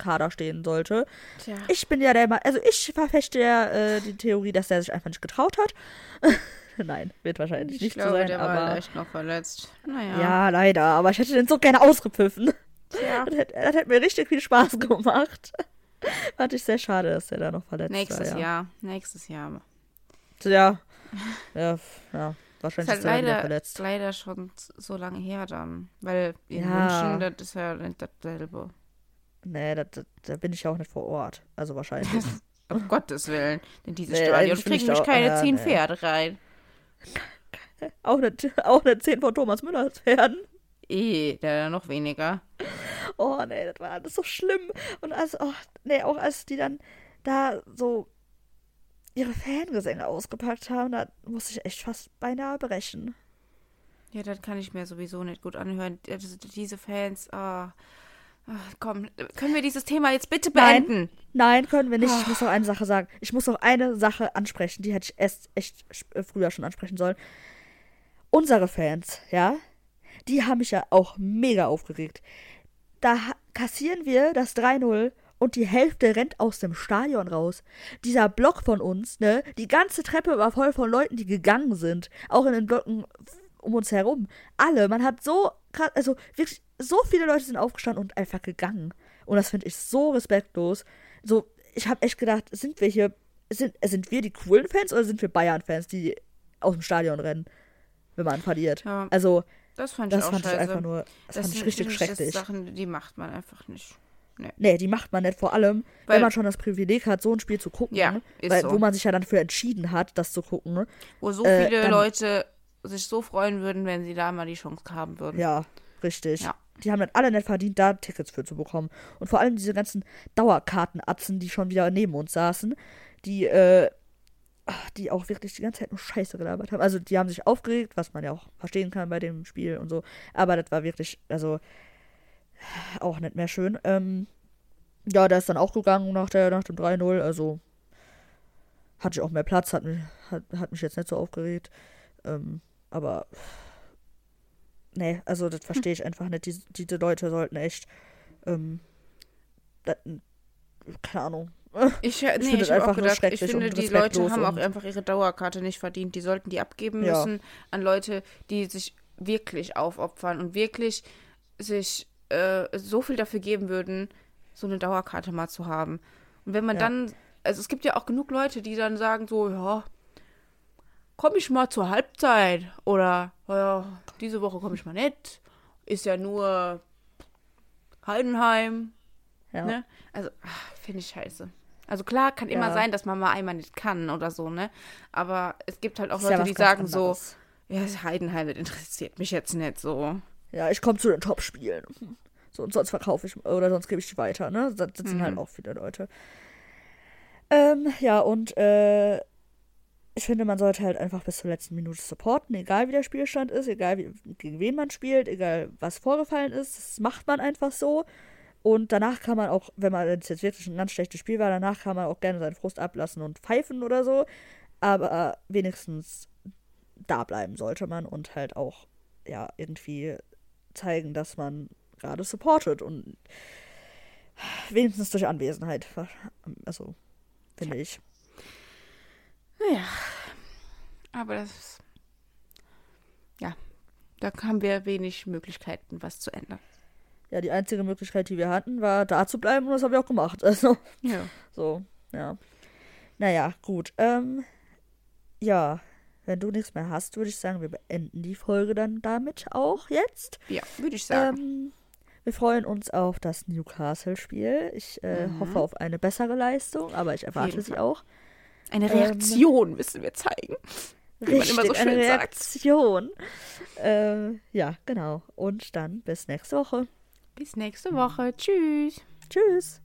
Kader stehen sollte. Tja. Ich bin ja der, also ich verfechte ja äh, die Theorie, dass der sich einfach nicht getraut hat. *laughs* Nein, wird wahrscheinlich ich nicht glaube, so sein. Der aber war echt noch verletzt. Naja. Ja, leider, aber ich hätte den so gerne ausgepfiffen. Tja. *laughs* Das, hätte, das hätte mir richtig viel Spaß gemacht. *laughs* Fand ich sehr schade, dass der da noch verletzt Nächstes war. Nächstes ja. Jahr. Nächstes Jahr. Ja, ja, ja. Wahrscheinlich ist, halt ist er leider, verletzt. leider schon so lange her dann. Weil in ja. München, das ist ja nicht dasselbe. Nee, da, da bin ich ja auch nicht vor Ort. Also wahrscheinlich. *laughs* um Gottes Willen. In dieses nee, Stadion kriegen mich keine ja, zehn nee. Pferde rein. *laughs* Auch nicht, auch nicht zehn von Thomas Müllers Pferden. Eh, der noch weniger. Oh, nee, das war alles so schlimm. Und als, oh, nee, auch als die dann da so ihre Fangesänge ausgepackt haben, da musste ich echt fast beinahe brechen. Ja, das kann ich mir sowieso nicht gut anhören. Diese Fans, ah. Oh, komm, können wir dieses Thema jetzt bitte beenden? Nein, nein können wir nicht. Ich muss noch eine Sache sagen. Ich muss noch eine Sache ansprechen, die hätte ich erst echt früher schon ansprechen sollen. Unsere Fans, ja, die haben mich ja auch mega aufgeregt. Da kassieren wir das 3-0 und die Hälfte rennt aus dem Stadion raus. Dieser Block von uns, ne, die ganze Treppe war voll von Leuten, die gegangen sind. Auch in den Blöcken um uns herum. Alle, man hat so krass, also wirklich, so viele Leute sind aufgestanden und einfach gegangen. Und das finde ich so respektlos. So, ich habe echt gedacht, sind wir hier, sind, sind wir die coolen Fans oder sind wir Bayern-Fans, die aus dem Stadion rennen, wenn man verliert? Ja, also, das fand ich, das fand ich einfach nur, das, das fand ich richtig schrecklich. Das Sachen, die macht man einfach nicht. Nee. nee, die macht man nicht. Vor allem, weil, wenn man schon das Privileg hat, so ein Spiel zu gucken. Ja, weil, so. Wo man sich ja dann für entschieden hat, das zu gucken. Wo so äh, viele dann, Leute sich so freuen würden, wenn sie da mal die Chance haben würden. Ja, richtig. Ja. Die haben dann alle nicht verdient, da Tickets für zu bekommen. Und vor allem diese ganzen Dauerkartenatzen, die schon wieder neben uns saßen, die, äh, die auch wirklich die ganze Zeit nur Scheiße gelabert haben. Also die haben sich aufgeregt, was man ja auch verstehen kann bei dem Spiel und so. Aber das war wirklich, also auch nicht mehr schön. Ähm, ja, der ist dann auch gegangen nach, der, nach dem 3-0. Also hatte ich auch mehr Platz, hat mich, hat, hat mich jetzt nicht so aufgeregt. Ähm, aber nee, also das verstehe ich einfach nicht. Die, diese Leute sollten echt, ähm, das, keine Ahnung. *laughs* Ich, nee, ich, finde ich einfach gedacht, ich finde, die Leute haben auch einfach ihre Dauerkarte nicht verdient. Die sollten die abgeben ja. müssen an Leute, die sich wirklich aufopfern und wirklich sich äh, so viel dafür geben würden, so eine Dauerkarte mal zu haben. Und wenn man ja. dann, also es gibt ja auch genug Leute, die dann sagen so, ja, komme ich mal zur Halbzeit oder ja, diese Woche komme ich mal nicht. Ist ja nur Heidenheim. Ja. Ne? Also, finde ich scheiße. Also klar, kann ja. immer sein, dass man mal einmal nicht kann oder so, ne? Aber es gibt halt auch Leute, ja die sagen anderes. so, ja, Heidenheim, das interessiert mich jetzt nicht so. Ja, ich komme zu den Top-Spielen. So, und sonst verkaufe ich, oder sonst gebe ich die weiter, ne? Das, das mhm. sind halt auch viele Leute. Ähm, ja, und äh, ich finde, man sollte halt einfach bis zur letzten Minute supporten, egal wie der Spielstand ist, egal wie, gegen wen man spielt, egal was vorgefallen ist. Das macht man einfach so. Und danach kann man auch, wenn man jetzt wirklich ein ganz schlechtes Spiel war, danach kann man auch gerne seinen Frust ablassen und pfeifen oder so. Aber wenigstens da bleiben sollte man und halt auch, ja, irgendwie zeigen, dass man gerade supportet und wenigstens durch Anwesenheit. Also, finde ich. Naja, aber das. Ja, da haben wir wenig Möglichkeiten, was zu ändern. Ja, die einzige Möglichkeit, die wir hatten, war da zu bleiben und das haben wir auch gemacht. *laughs* Also, ja. So, ja. Naja, gut. Ähm, ja, wenn du nichts mehr hast, würde ich sagen, wir beenden die Folge dann damit auch jetzt. Ja, würde ich sagen. Ähm, wir freuen uns auf das Newcastle-Spiel. Ich äh, mhm. hoffe auf eine bessere Leistung, aber ich erwarte sie auch. Eine ähm, Reaktion ähm, müssen wir zeigen. Wie richtig, man immer so schön eine Reaktion. Äh, ja, genau. Und dann bis nächste Woche. Bis nächste Woche. Tschüss. Tschüss.